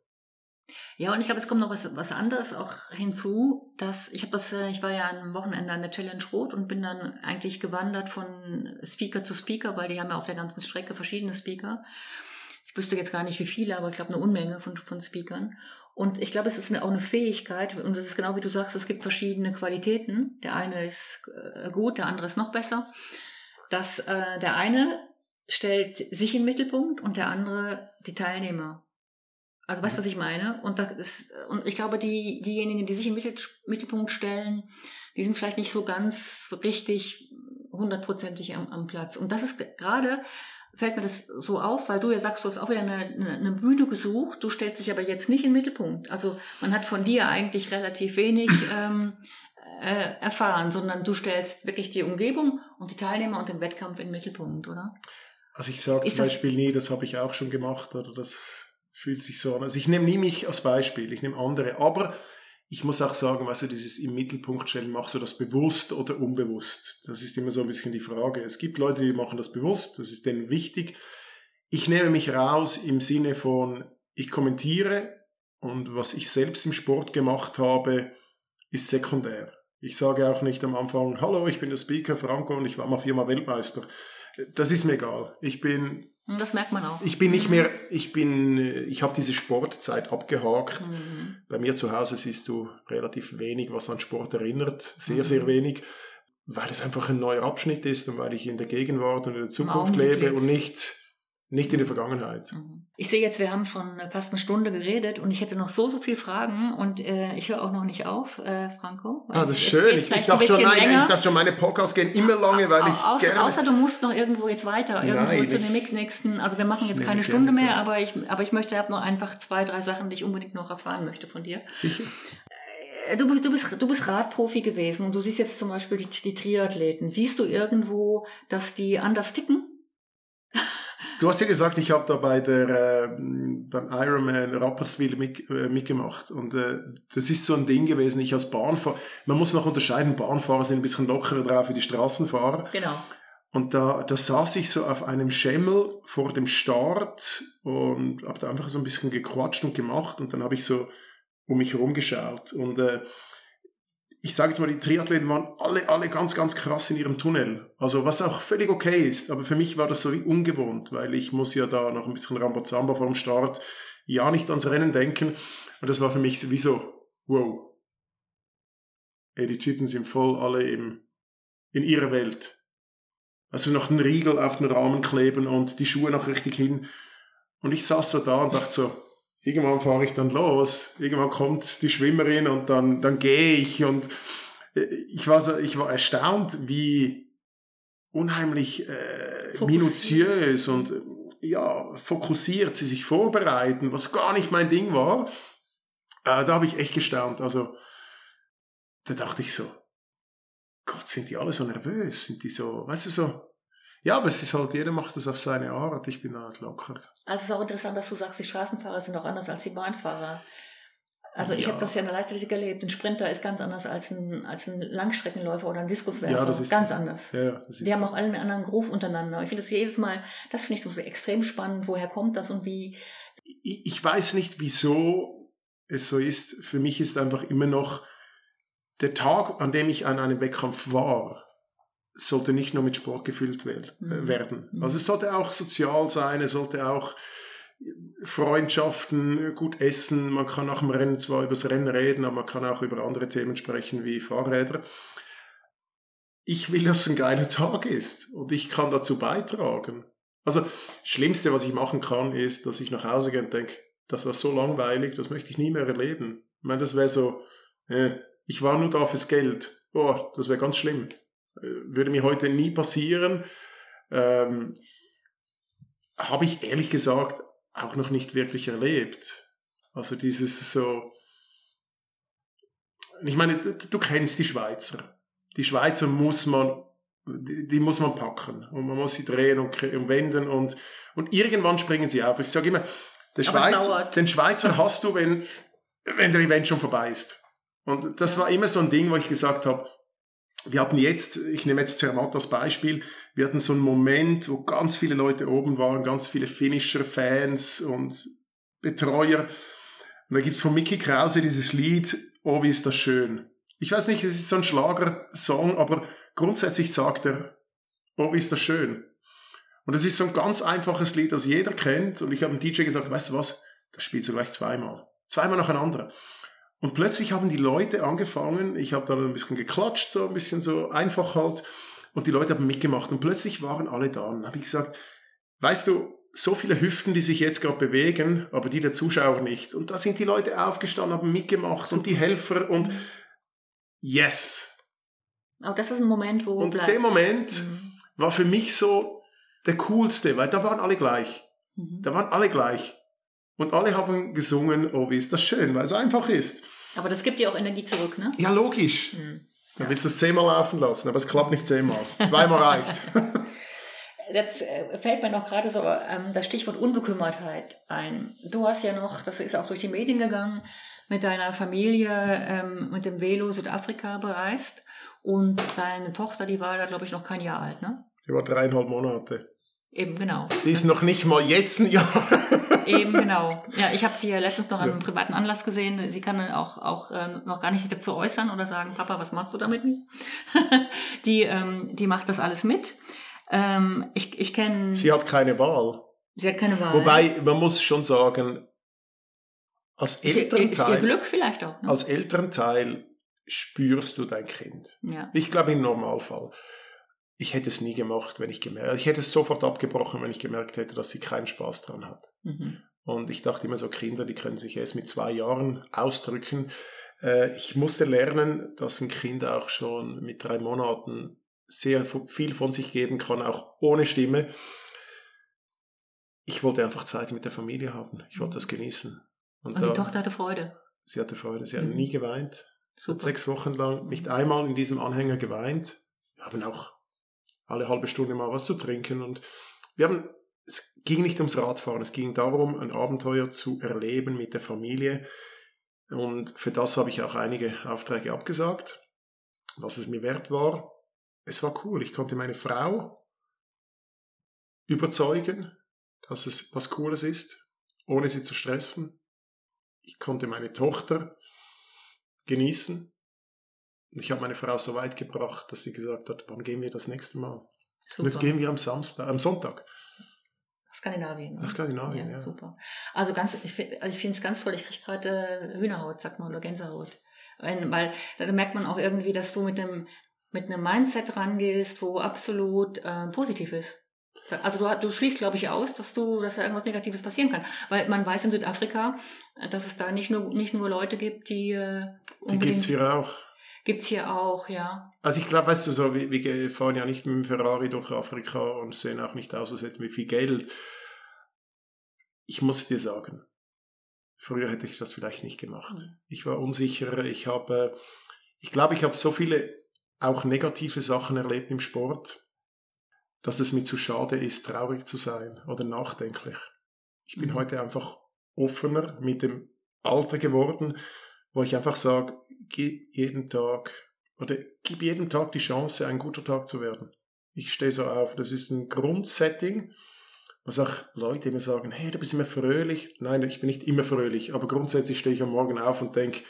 Ja, und ich glaube, es kommt noch was, was anderes auch hinzu, dass ich habe das, äh, ich war ja am Wochenende an der Challenge Rot und bin dann eigentlich gewandert von Speaker zu Speaker, weil die haben ja auf der ganzen Strecke verschiedene Speaker. Ich wüsste jetzt gar nicht wie viele, aber ich glaube eine Unmenge von, von Speakern. Und ich glaube, es ist eine, auch eine Fähigkeit, und es ist genau wie du sagst, es gibt verschiedene Qualitäten. Der eine ist äh, gut, der andere ist noch besser. Dass äh, der eine stellt sich in den Mittelpunkt und der andere die Teilnehmer. Also weißt du, was ich meine? Und, das ist, und ich glaube, die, diejenigen, die sich im Mittel, Mittelpunkt stellen, die sind vielleicht nicht so ganz richtig hundertprozentig am, am Platz. Und das ist gerade, fällt mir das so auf, weil du ja sagst, du hast auch wieder eine, eine, eine Bühne gesucht, du stellst dich aber jetzt nicht in den Mittelpunkt. Also man hat von dir eigentlich relativ wenig ähm, äh, erfahren, sondern du stellst wirklich die Umgebung und die Teilnehmer und den Wettkampf in den Mittelpunkt, oder? Also ich sage zum Beispiel nie, das habe ich auch schon gemacht oder das fühlt sich so an. Also ich nehme nie mich als Beispiel, ich nehme andere. Aber ich muss auch sagen, weißt du, dieses im Mittelpunkt stellen, machst du das bewusst oder unbewusst? Das ist immer so ein bisschen die Frage. Es gibt Leute, die machen das bewusst, das ist denen wichtig. Ich nehme mich raus im Sinne von, ich kommentiere und was ich selbst im Sport gemacht habe, ist sekundär. Ich sage auch nicht am Anfang, hallo, ich bin der Speaker Franco und ich war mal viermal Weltmeister. Das ist mir egal. Ich bin das merkt man auch. ich bin nicht mehr, ich bin, äh, ich habe diese Sportzeit abgehakt. Mhm. Bei mir zu Hause siehst du relativ wenig, was an Sport erinnert. Sehr, Mhm. sehr wenig. Weil es einfach ein neuer Abschnitt ist und weil ich in der Gegenwart und in der Zukunft lebe und nicht, nicht in der Vergangenheit. Mhm. Ich sehe jetzt, wir haben schon fast eine Stunde geredet und ich hätte noch so, so viele Fragen und äh, ich höre auch noch nicht auf, äh, Franco. Ah, das ist schön. Ich, ich, dachte schon, nein, länger. ich dachte schon, meine Podcasts gehen immer lange, weil ich außer, gerne... außer du musst noch irgendwo jetzt weiter, irgendwo Nein, zu dem nächsten, also wir machen jetzt keine Stunde mehr, aber ich, aber ich möchte, habe noch einfach zwei, drei Sachen, die ich unbedingt noch erfahren möchte von dir. Sicher. Äh, Du bist, du bist, du bist Radprofi gewesen und du siehst jetzt zum Beispiel die, die Triathleten. Siehst du irgendwo, dass die anders ticken? Du hast ja gesagt, ich habe da bei der äh, beim Ironman Rapperswil mit, äh, mitgemacht und äh, das ist so ein Ding gewesen. Ich als Bahnfahrer, man muss noch unterscheiden, Bahnfahrer sind ein bisschen lockerer drauf wie die Straßenfahrer. Genau. Und da, da saß ich so auf einem Schemmel vor dem Start und habe da einfach so ein bisschen gequatscht und gemacht und dann habe ich so um mich herum geschaut und äh, ich sage jetzt mal, die Triathleten waren alle, alle ganz, ganz krass in ihrem Tunnel. Also was auch völlig okay ist, aber für mich war das so wie ungewohnt, weil ich muss ja da noch ein bisschen Rambazamba vor dem Start ja nicht ans Rennen denken und das war für mich wie so, wow. Ey, die Typen sind voll alle im in ihrer Welt. Also noch einen Riegel auf den Rahmen kleben und die Schuhe noch richtig hin. Und ich saß so da und dachte so, irgendwann fahre ich dann los, irgendwann kommt die Schwimmerin und dann, dann gehe ich und äh, ich war so, ich war erstaunt, wie unheimlich äh, minutiös und ja, fokussiert sie sich vorbereiten, was gar nicht mein Ding war. Äh, da habe ich echt gestaunt. Also, da dachte ich so, Gott, sind die alle so nervös? Sind die so, weißt du, so, ja, aber es ist halt, jeder macht das auf seine Art. Ich bin halt locker. Also es ist auch interessant, dass du sagst, die Straßenfahrer sind auch anders als die Bahnfahrer. Also ich Ja. habe das ja in der Leichtathletik erlebt. Ein Sprinter ist ganz anders als ein, als ein Langstreckenläufer oder ein Diskuswerfer. Ja, das ist ganz so. anders. Ja, das ist Die haben auch alle einen anderen Groove untereinander. Ich finde das jedes Mal, das finde ich so extrem spannend. Woher kommt das und wie? ich, ich weiß nicht, wieso es so ist. Für mich ist einfach immer noch der Tag, an dem ich an einem Wettkampf war, sollte nicht nur mit Sport gefüllt wel- Mhm. äh, werden. Mhm. Also es sollte auch sozial sein, es sollte auch Freundschaften, gut essen. Man kann nach dem Rennen zwar über das Rennen reden, aber man kann auch über andere Themen sprechen wie Fahrräder. Ich will, dass es ein geiler Tag ist und ich kann dazu beitragen. Also, das Schlimmste, was ich machen kann, ist, dass ich nach Hause gehe und denke, das war so langweilig, das möchte ich nie mehr erleben. Ich meine, das wäre so, äh, ich war nur da fürs Geld. Boah, das wäre ganz schlimm. Äh, Würde mir heute nie passieren. Ähm, Habe ich ehrlich gesagt auch noch nicht wirklich erlebt. Also dieses so, ich meine, du, du kennst die Schweizer. Die Schweizer muss man, die, die muss man packen und man muss sie drehen und, und wenden und, und irgendwann springen sie auf. Ich sage immer, der Aber es Schweiz, dauert. den Schweizer hast du, wenn, wenn der Event schon vorbei ist. Und das war immer so ein Ding, wo ich gesagt habe, wir hatten jetzt, ich nehme jetzt Zermatt als Beispiel, wir hatten so einen Moment, wo ganz viele Leute oben waren, ganz viele Finisher, Fans und Betreuer. Und da gibt's von Mickey Krause dieses Lied, Oh, wie ist das schön. Ich weiß nicht, es ist so ein Schlagersong, aber grundsätzlich sagt er, Oh, wie ist das schön. Und es ist so ein ganz einfaches Lied, das jeder kennt. Und ich habe dem DJ gesagt, weißt du was, das spielst du gleich zweimal. Zweimal nacheinander. Und plötzlich haben die Leute angefangen, ich habe dann ein bisschen geklatscht, so ein bisschen so einfach halt, und die Leute haben mitgemacht. Und plötzlich waren alle da. Und dann habe ich gesagt, weißt du, so viele Hüften, die sich jetzt gerade bewegen, aber die der Zuschauer nicht. Und da sind die Leute aufgestanden, haben mitgemacht und die Helfer und yes. Aber das ist ein Moment, wo Und bleibt. der Moment Mhm. war für mich so der coolste, weil da waren alle gleich. Mhm. Da waren alle gleich. Und alle haben gesungen, oh, wie ist das schön, weil es einfach ist. Aber das gibt dir auch Energie zurück, ne? Ja, logisch. Mhm. Dann willst du es zehnmal laufen lassen, aber es klappt nicht zehnmal. Zweimal reicht. Jetzt äh, fällt mir noch gerade so ähm, das Stichwort Unbekümmertheit ein. Du hast ja noch, das ist auch durch die Medien gegangen, mit deiner Familie ähm, mit dem Velo Südafrika bereist. Und deine Tochter, die war da, glaube ich, noch kein Jahr alt, ne? Die war dreieinhalb Monate. Eben, genau. Die ist noch nicht mal jetzt ein Jahr. Eben, genau. Ja, ich habe sie ja letztens noch an einem privaten Anlass gesehen. Sie kann auch, auch ähm, noch gar nicht sich dazu äußern oder sagen, Papa, was machst du damit nicht? die, ähm, die macht das alles mit. Ähm, ich ich kenne, Sie hat keine Wahl. sie hat keine Wahl. Wobei, man muss schon sagen, als ist, ihr- Elternteil, Glück vielleicht auch. Ne? als Elternteil spürst du dein Kind. ja. Ich glaube im Normalfall. Ich hätte es nie gemacht, wenn ich gemerkt, ich hätte es sofort abgebrochen, wenn ich gemerkt hätte, dass sie keinen Spaß dran hat. Mhm. Und ich dachte immer so, Kinder, die können sich erst mit zwei Jahren ausdrücken. Äh, ich musste lernen, dass ein Kind auch schon mit drei Monaten sehr viel von sich geben kann, auch ohne Stimme. Ich wollte einfach Zeit mit der Familie haben. Ich wollte das genießen. Und die da- Tochter hatte Freude. Sie hatte Freude. Sie hat Mhm. nie geweint. Sie hat Super. sechs Wochen lang nicht einmal in diesem Anhänger geweint. Wir haben auch alle halbe Stunde mal was zu trinken und wir haben, es ging nicht ums Radfahren, es ging darum, ein Abenteuer zu erleben mit der Familie und für das habe ich auch einige Aufträge abgesagt, was es mir wert war. Es war cool, ich konnte meine Frau überzeugen, dass es was Cooles ist, ohne sie zu stressen. Ich konnte meine Tochter genießen. Ich habe meine Frau so weit gebracht, dass sie gesagt hat, wann gehen wir das nächste Mal? Super. Und jetzt gehen wir am Samstag, am Sonntag Skandinavien. nach Skandinavien. ja, Ja, super. Also ganz, ich, find- also ich finde es ganz toll. Ich kriege gerade äh, Hühnerhaut, sagt man, oder Gänsehaut. Wenn, weil da merkt man auch irgendwie, dass du mit dem mit einem Mindset rangehst, wo absolut äh, positiv ist. Also du, du schließt, glaube ich, aus, dass du, dass da irgendwas Negatives passieren kann. Weil man weiß in Südafrika, äh, dass es da nicht nur, nicht nur Leute gibt, die. Äh, die gibt's hier auch. Gibt's hier auch, ja. Also ich glaube, weißt du, so, wir, wir fahren ja nicht mit dem Ferrari durch Afrika und sehen auch nicht aus, als hätten wir viel Geld. Ich muss dir sagen, früher hätte ich das vielleicht nicht gemacht. Mhm. Ich war unsicherer. Ich habe, ich glaube, ich habe so viele auch negative Sachen erlebt im Sport, dass es mir zu schade ist, traurig zu sein oder nachdenklich. Ich bin mhm. heute einfach offener mit dem Alter geworden, wo ich einfach sage, jeden Tag oder gib jedem Tag die Chance, ein guter Tag zu werden. Ich stehe so auf. Das ist ein Grundsetting, was auch Leute immer sagen, hey, du bist immer fröhlich. Nein, ich bin nicht immer fröhlich, aber grundsätzlich stehe ich am Morgen auf und denke,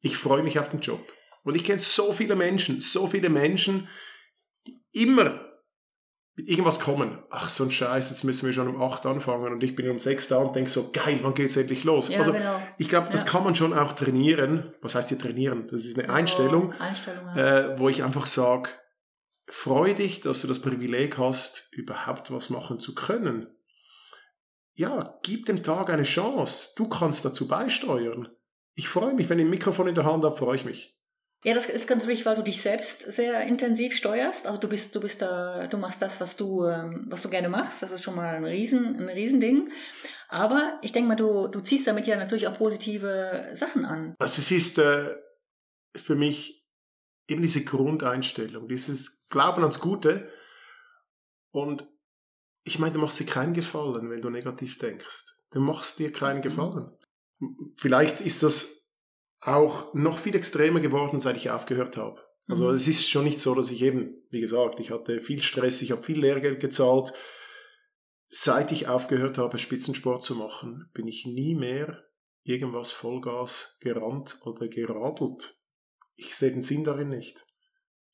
ich freue mich auf den Job. Und ich kenne so viele Menschen, so viele Menschen, die immer mit irgendwas kommen. Ach, so ein Scheiß, jetzt müssen wir schon um 8 anfangen und ich bin um 6 da und denke so, geil, wann geht's endlich los? Ja, also, genau. ich glaube, das ja. kann man schon auch trainieren. Was heißt hier trainieren? Das ist eine Einstellung, Einstellung ja. äh, wo ich einfach sage, freu dich, dass du das Privileg hast, überhaupt was machen zu können. Ja, gib dem Tag eine Chance. Du kannst dazu beisteuern. Ich freue mich, wenn ich ein Mikrofon in der Hand habe, freue ich mich. Ja, das ist ganz natürlich, weil du dich selbst sehr intensiv steuerst. Also du bist, du bist da, du machst das, was du, ähm, was du gerne machst. Das ist schon mal ein Riesen, ein Riesending. Aber ich denke mal, du, du ziehst damit ja natürlich auch positive Sachen an. Also es ist äh, für mich eben diese Grundeinstellung, dieses Glauben ans Gute. Und ich meine, du machst dir keinen Gefallen, wenn du negativ denkst. Du machst dir keinen mhm. Gefallen. Vielleicht ist das auch noch viel extremer geworden, seit ich aufgehört habe. Also mhm. es ist schon nicht so, dass ich eben, wie gesagt, ich hatte viel Stress, ich habe viel Lehrgeld gezahlt. Seit ich aufgehört habe, Spitzensport zu machen, bin ich nie mehr irgendwas Vollgas gerannt oder geradelt. Ich sehe den Sinn darin nicht.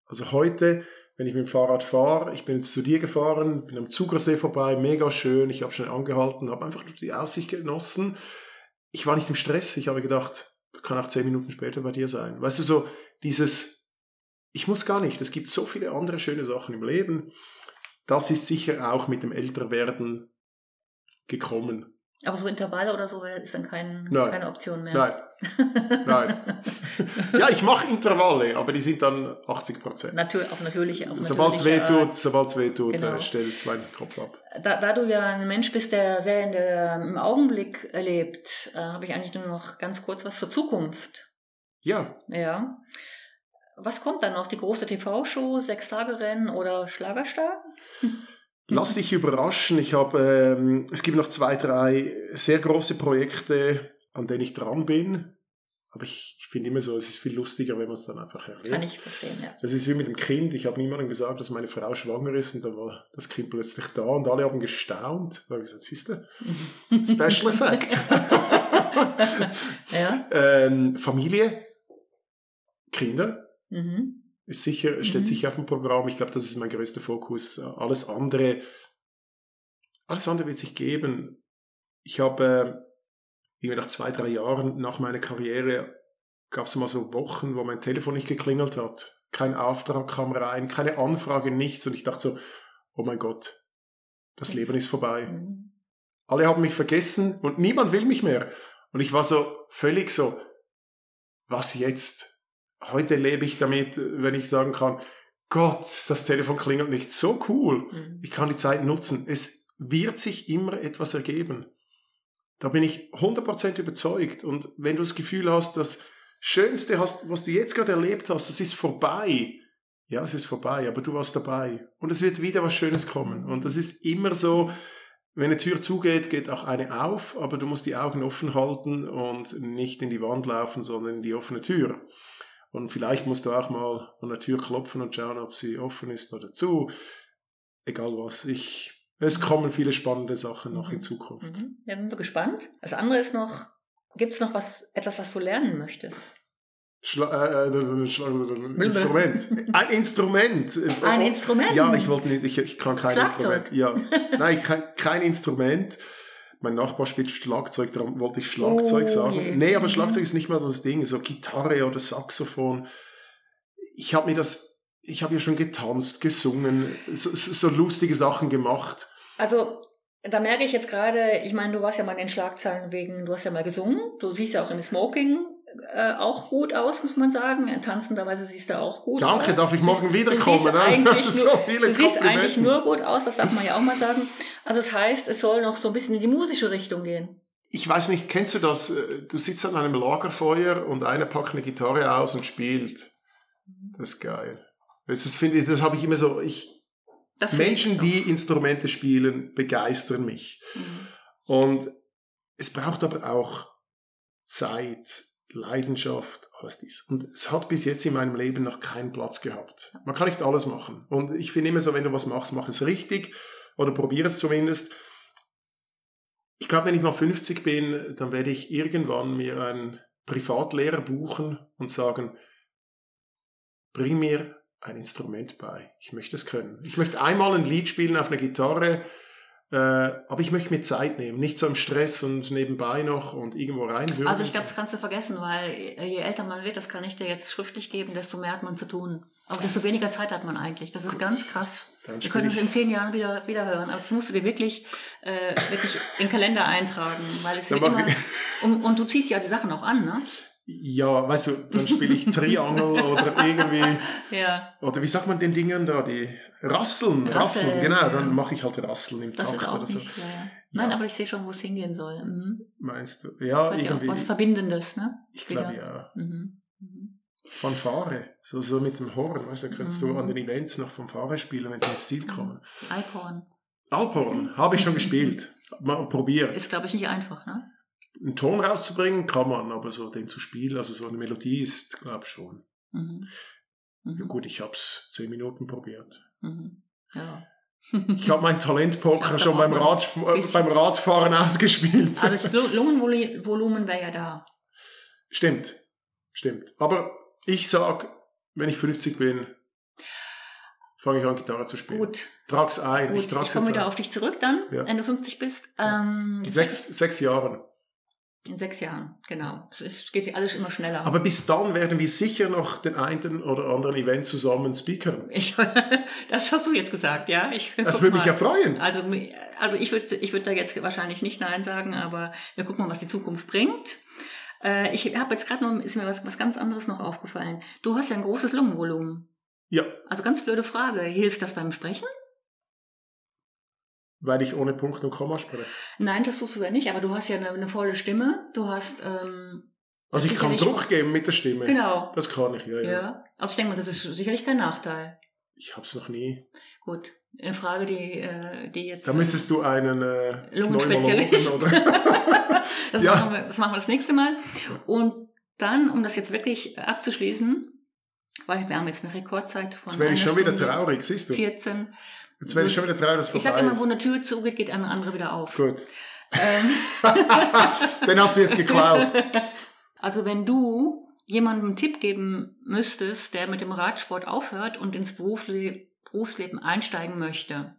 Also heute, wenn ich mit dem Fahrrad fahre, ich bin jetzt zu dir gefahren, bin am Zugersee vorbei, mega schön, ich habe schnell angehalten, habe einfach die Aussicht genossen. Ich war nicht im Stress, ich habe gedacht, kann auch zehn Minuten später bei dir sein. Weißt du, so dieses, ich muss gar nicht, es gibt so viele andere schöne Sachen im Leben. Das ist sicher auch mit dem Älterwerden gekommen. Aber so Intervalle oder so ist dann kein, keine Option mehr. Nein. Nein. ja, ich mache Intervalle, aber die sind dann 80 Prozent. Natür auf natürliche, auf Sobald es weh tut, sobald es weh tut, genau. äh, stellt mein Kopf ab. Da, da, du ja ein Mensch bist, der sehr in der, im Augenblick erlebt, äh, habe ich eigentlich nur noch ganz kurz was zur Zukunft. Ja. Ja. Was kommt dann noch? Die große TV-Show, Sechs-Tage-Rennen oder Schlagerstar? Lass dich überraschen. Ich habe, ähm, es gibt noch zwei, drei sehr große Projekte, an denen ich dran bin. Aber ich, ich finde immer so, es ist viel lustiger, wenn man es dann einfach erlebt. Kann ich verstehen, ja. Das ist wie mit dem Kind. Ich habe niemandem gesagt, dass meine Frau schwanger ist und dann war das Kind plötzlich da und alle haben gestaunt. Da habe ich gesagt, siehst du, Special Effect. ja. ähm, Familie, Kinder. Mhm. Ist sicher, steht mhm. sicher auf dem Programm. Ich glaube, das ist mein größter Fokus. Alles andere, alles andere wird sich geben. Ich habe irgendwie nach zwei, drei Jahren nach meiner Karriere gab es mal so Wochen, wo mein Telefon nicht geklingelt hat. Kein Auftrag kam rein, keine Anfrage, nichts. Und ich dachte so, oh mein Gott, das Leben ist vorbei. Mhm. Alle haben mich vergessen und niemand will mich mehr. Und ich war so völlig so, was jetzt? heute lebe ich damit, wenn ich sagen kann, Gott, das Telefon klingelt nicht. So cool. Mhm. Ich kann die Zeit nutzen. Es wird sich immer etwas ergeben. Da bin ich 100% überzeugt. Und wenn du das Gefühl hast, das Schönste, hast, was du jetzt gerade erlebt hast, das ist vorbei. Ja, es ist vorbei, aber du warst dabei. Und es wird wieder was Schönes kommen. Und das ist immer so, wenn eine Tür zugeht, geht auch eine auf, aber du musst die Augen offen halten und nicht in die Wand laufen, sondern in die offene Tür. Und vielleicht musst du auch mal an der Tür klopfen und schauen, ob sie offen ist oder zu. Egal was. Ich, es kommen viele spannende Sachen noch mhm. in Zukunft. Mhm. Ja, bin gespannt. Das andere ist noch, gibt es noch was, etwas, was du lernen möchtest? Schla äh, äh Schla Instrument. Ein Instrument. Ein Instrument? Ja, ich wollte nicht, ich, ich kann kein Schlagzeug. Instrument. Ja. Nein, ich kann kein Instrument mein Nachbar spielt Schlagzeug, darum wollte ich Schlagzeug oh, sagen. Je. Nee, aber mhm. Schlagzeug ist nicht mal so das Ding, so Gitarre oder Saxophon. Ich habe mir das ich habe ja schon getanzt, gesungen, so, so lustige Sachen gemacht. Also da merke ich jetzt gerade, ich meine, du warst ja mal in den Schlagzeilen wegen, du hast ja mal gesungen, du siehst ja auch im Smoking äh, auch gut aus, muss man sagen. Tanzenderweise siehst du auch gut Danke, aus. darf ich morgen wiederkommen? Du ne? siehst, eigentlich, so nur, du siehst eigentlich nur gut aus, das darf man ja auch mal sagen. Also das heißt, es soll noch so ein bisschen in die musische Richtung gehen. Ich weiß nicht, kennst du das? Äh, Du sitzt an einem Lagerfeuer und einer packt eine Gitarre aus und spielt. Das ist geil. Das, finde ich, das habe ich immer so. Ich, Das Menschen, die Instrumente spielen, begeistern mich. Mhm. Und es braucht aber auch Zeit, Leidenschaft, alles dies. Und es hat bis jetzt in meinem Leben noch keinen Platz gehabt. Man kann nicht alles machen. Und ich finde immer so, wenn du was machst, mach es richtig oder probier es zumindest. Ich glaube, wenn ich mal 50 bin, dann werde ich irgendwann mir einen Privatlehrer buchen und sagen, bring mir ein Instrument bei. Ich möchte es können. Ich möchte einmal ein Lied spielen auf einer Gitarre, äh, aber ich möchte mir Zeit nehmen, nicht so im Stress und nebenbei noch und irgendwo reinwürgen. Also ich glaube, das kannst du vergessen, weil je älter man wird, das kann ich dir jetzt schriftlich geben, desto mehr hat man zu tun. Aber desto weniger Zeit hat man eigentlich. Das ist Gut. ganz krass. Dann Wir können uns in zehn Jahren wieder, wieder hören. Aber das musst du dir wirklich, äh, wirklich in den Kalender eintragen, weil es wird immer. Und, und du ziehst ja die Sachen auch an, ne? Ja, weißt du, dann spiele ich Triangel oder irgendwie, Ja, oder wie sagt man den Dingen da, die Rasseln, Rasseln, Rasseln, genau, ja. dann mache ich halt Rasseln im das Takt oder so. nicht. Ja. Nein, aber ich sehe schon, wo es hingehen soll. Mhm. Meinst du? Das Ja, auch irgendwie, was Verbindendes, ne? ich glaube ja. Mhm. Mhm. Fanfare, so, so mit dem Horn, weißt du, dann kannst Mhm. du an den Events noch Fanfare spielen, wenn sie ins Ziel kommen. Alphorn. Alphorn, habe ich schon gespielt, mal probiert. Ist, glaube ich, nicht einfach, ne? Einen Ton rauszubringen kann man, aber so den zu spielen, also so eine Melodie ist, glaube ich schon. Mhm. Ja Mhm. gut, ich habe es zehn Minuten probiert. Mhm. Ja. Ich habe mein Talentpoker Ich schon beim, Rad, äh, beim Radfahren ausgespielt. Also das Lu- Lungenvolumen wäre ja da. Stimmt, stimmt. Aber ich sag, wenn ich 50 bin, fange ich an, Gitarre zu spielen. Gut, Trag's ein, gut. ich Ich, trag's komme jetzt wieder ein. auf dich zurück dann, Ja. wenn du 50 bist. Ähm, Sechs, sechs Jahren. In sechs Jahren, genau. Es geht ja alles immer schneller. Aber bis dann werden wir sicher noch den einen oder anderen Event zusammen speakern. ich, das hast du jetzt gesagt, ja? Ich, Das würde mich ja freuen. Also, also ich würde ich würd da jetzt wahrscheinlich nicht Nein sagen, aber wir gucken mal, was die Zukunft bringt. Äh, ich habe jetzt gerade noch, ist mir was, was ganz anderes noch aufgefallen. Du hast ja ein großes Lungenvolumen. Ja, Also ganz blöde Frage. Hilft das beim Sprechen? Weil ich ohne Punkt und Komma spreche. Nein, das tust du ja nicht, aber du hast ja eine, eine volle Stimme. Du hast, ähm, Also ich kann Druck geben mit der Stimme. Genau. Das kann ich, ja, Ja. ja. Also ich denke mal, das ist sicherlich kein Nachteil. Ich hab's noch nie. Gut. Eine Frage, die, äh, die jetzt. Da müsstest du einen äh, Lungenspezialist. Pneumologen oder das, Ja. machen wir, das machen wir das nächste Mal. Und dann, um das jetzt wirklich abzuschließen, weil wir haben jetzt eine Rekordzeit von. Jetzt werde ich schon wieder Stunde traurig, siehst du? 14. Jetzt werde ich schon wieder traurig, dass es Ich sag vorbei immer, wo eine Tür zugeht, geht eine andere wieder auf. Gut. Ähm, Den hast du jetzt geklaut. Also wenn du jemandem einen Tipp geben müsstest, der mit dem Radsport aufhört und ins Berufle Berufsleben einsteigen möchte,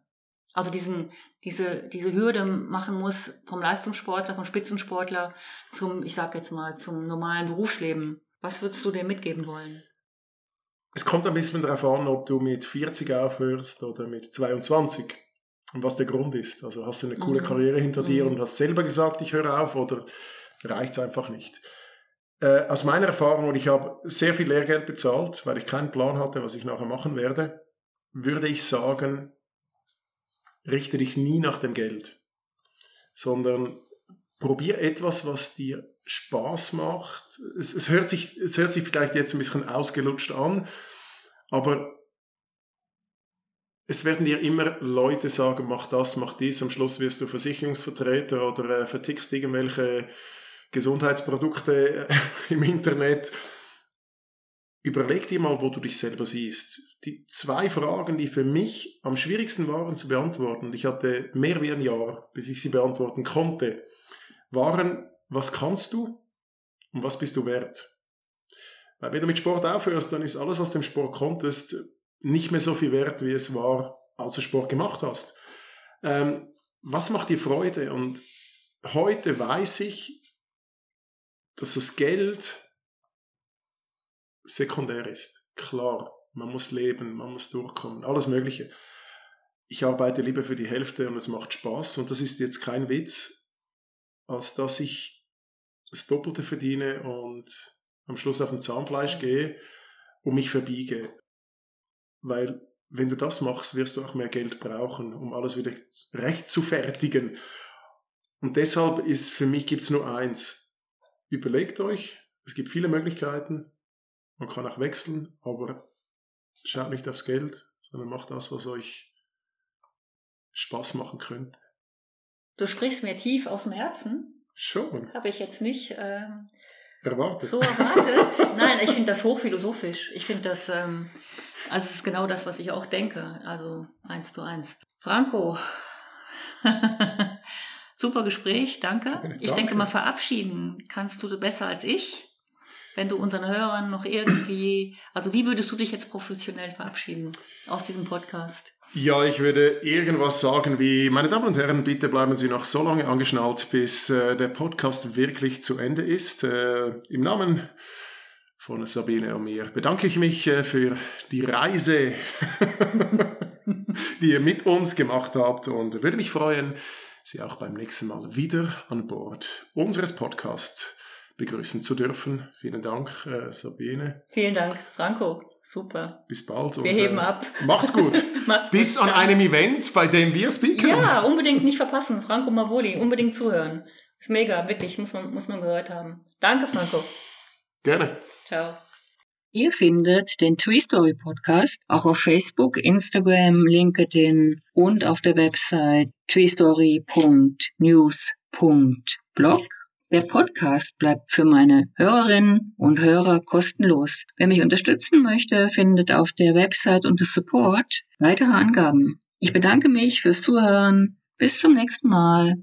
also diesen, diese, diese Hürde machen muss vom Leistungssportler, vom Spitzensportler zum, ich sag jetzt mal, zum normalen Berufsleben, was würdest du dir mitgeben wollen? Es kommt ein bisschen darauf an, ob du mit 40 aufhörst oder mit 22. Und was der Grund ist. Also hast du eine coole Mhm. Karriere hinter dir Mhm. und hast selber gesagt, ich höre auf oder reicht es einfach nicht. Äh, aus meiner Erfahrung, und ich habe sehr viel Lehrgeld bezahlt, weil ich keinen Plan hatte, was ich nachher machen werde, würde ich sagen, richte dich nie nach dem Geld, sondern probier etwas, was dir Spaß macht. Es, es, hört sich, es hört sich vielleicht jetzt ein bisschen ausgelutscht an, aber es werden dir immer Leute sagen, mach das, mach dies. Am Schluss wirst du Versicherungsvertreter oder äh, vertickst irgendwelche Gesundheitsprodukte äh, im Internet. Überleg dir mal, wo du dich selber siehst. Die zwei Fragen, die für mich am schwierigsten waren zu beantworten, ich hatte mehr wie ein Jahr, bis ich sie beantworten konnte, waren, was kannst du und was bist du wert? Weil wenn du mit Sport aufhörst, dann ist alles, was du im Sport konntest, nicht mehr so viel wert, wie es war, als du Sport gemacht hast. Ähm, was macht dir Freude? Und heute weiß ich, dass das Geld sekundär ist. Klar. man muss leben, man muss durchkommen, alles Mögliche. Ich arbeite lieber für die Hälfte und es macht Spaß und das ist jetzt kein Witz, als dass ich das Doppelte verdiene und am Schluss auf ein Zahnfleisch gehe und mich verbiege. Weil wenn du das machst, wirst du auch mehr Geld brauchen, um alles wieder recht zu fertigen. Und deshalb ist für mich gibt's nur eins. Überlegt euch, es gibt viele Möglichkeiten. Man kann auch wechseln, aber schaut nicht aufs Geld, sondern macht das, was euch Spaß machen könnte. Du sprichst mir tief aus dem Herzen. Schon. Habe ich jetzt nicht ähm, erwartet. so erwartet. Nein, ich finde das hochphilosophisch. Ich finde das, ähm, also es ist genau das, was ich auch denke. Also eins zu eins. Franco, super Gespräch, danke. Danke. Ich denke mal, verabschieden kannst du besser als ich. Wenn du unseren Hörern noch irgendwie, also wie würdest du dich jetzt professionell verabschieden aus diesem Podcast? Ja, ich würde irgendwas sagen wie, meine Damen und Herren, bitte bleiben Sie noch so lange angeschnallt, bis äh, der Podcast wirklich zu Ende ist. Äh, Im Namen von Sabine und mir bedanke ich mich äh, für die Reise, die ihr mit uns gemacht habt und würde mich freuen, Sie auch beim nächsten Mal wieder an Bord unseres Podcasts begrüßen zu dürfen. Vielen Dank, äh, Sabine. Vielen Dank, Franco. Super. Bis bald. Wir und, heben äh, ab. Macht's gut. Macht's Bis gut. an einem Event, bei dem wir speaken. Ja, unbedingt nicht verpassen. Franco Mavoli, unbedingt zuhören. Ist mega, wirklich, muss man, muss man gehört haben. Danke, Franco. Gerne. Ciao. Ihr findet den Tree Story Podcast auch auf Facebook, Instagram, LinkedIn und auf der Website treestory.news.blog. Der Podcast bleibt für meine Hörerinnen und Hörer kostenlos. Wer mich unterstützen möchte, findet auf der Website unter Support weitere Angaben. Ich bedanke mich fürs Zuhören. Bis zum nächsten Mal.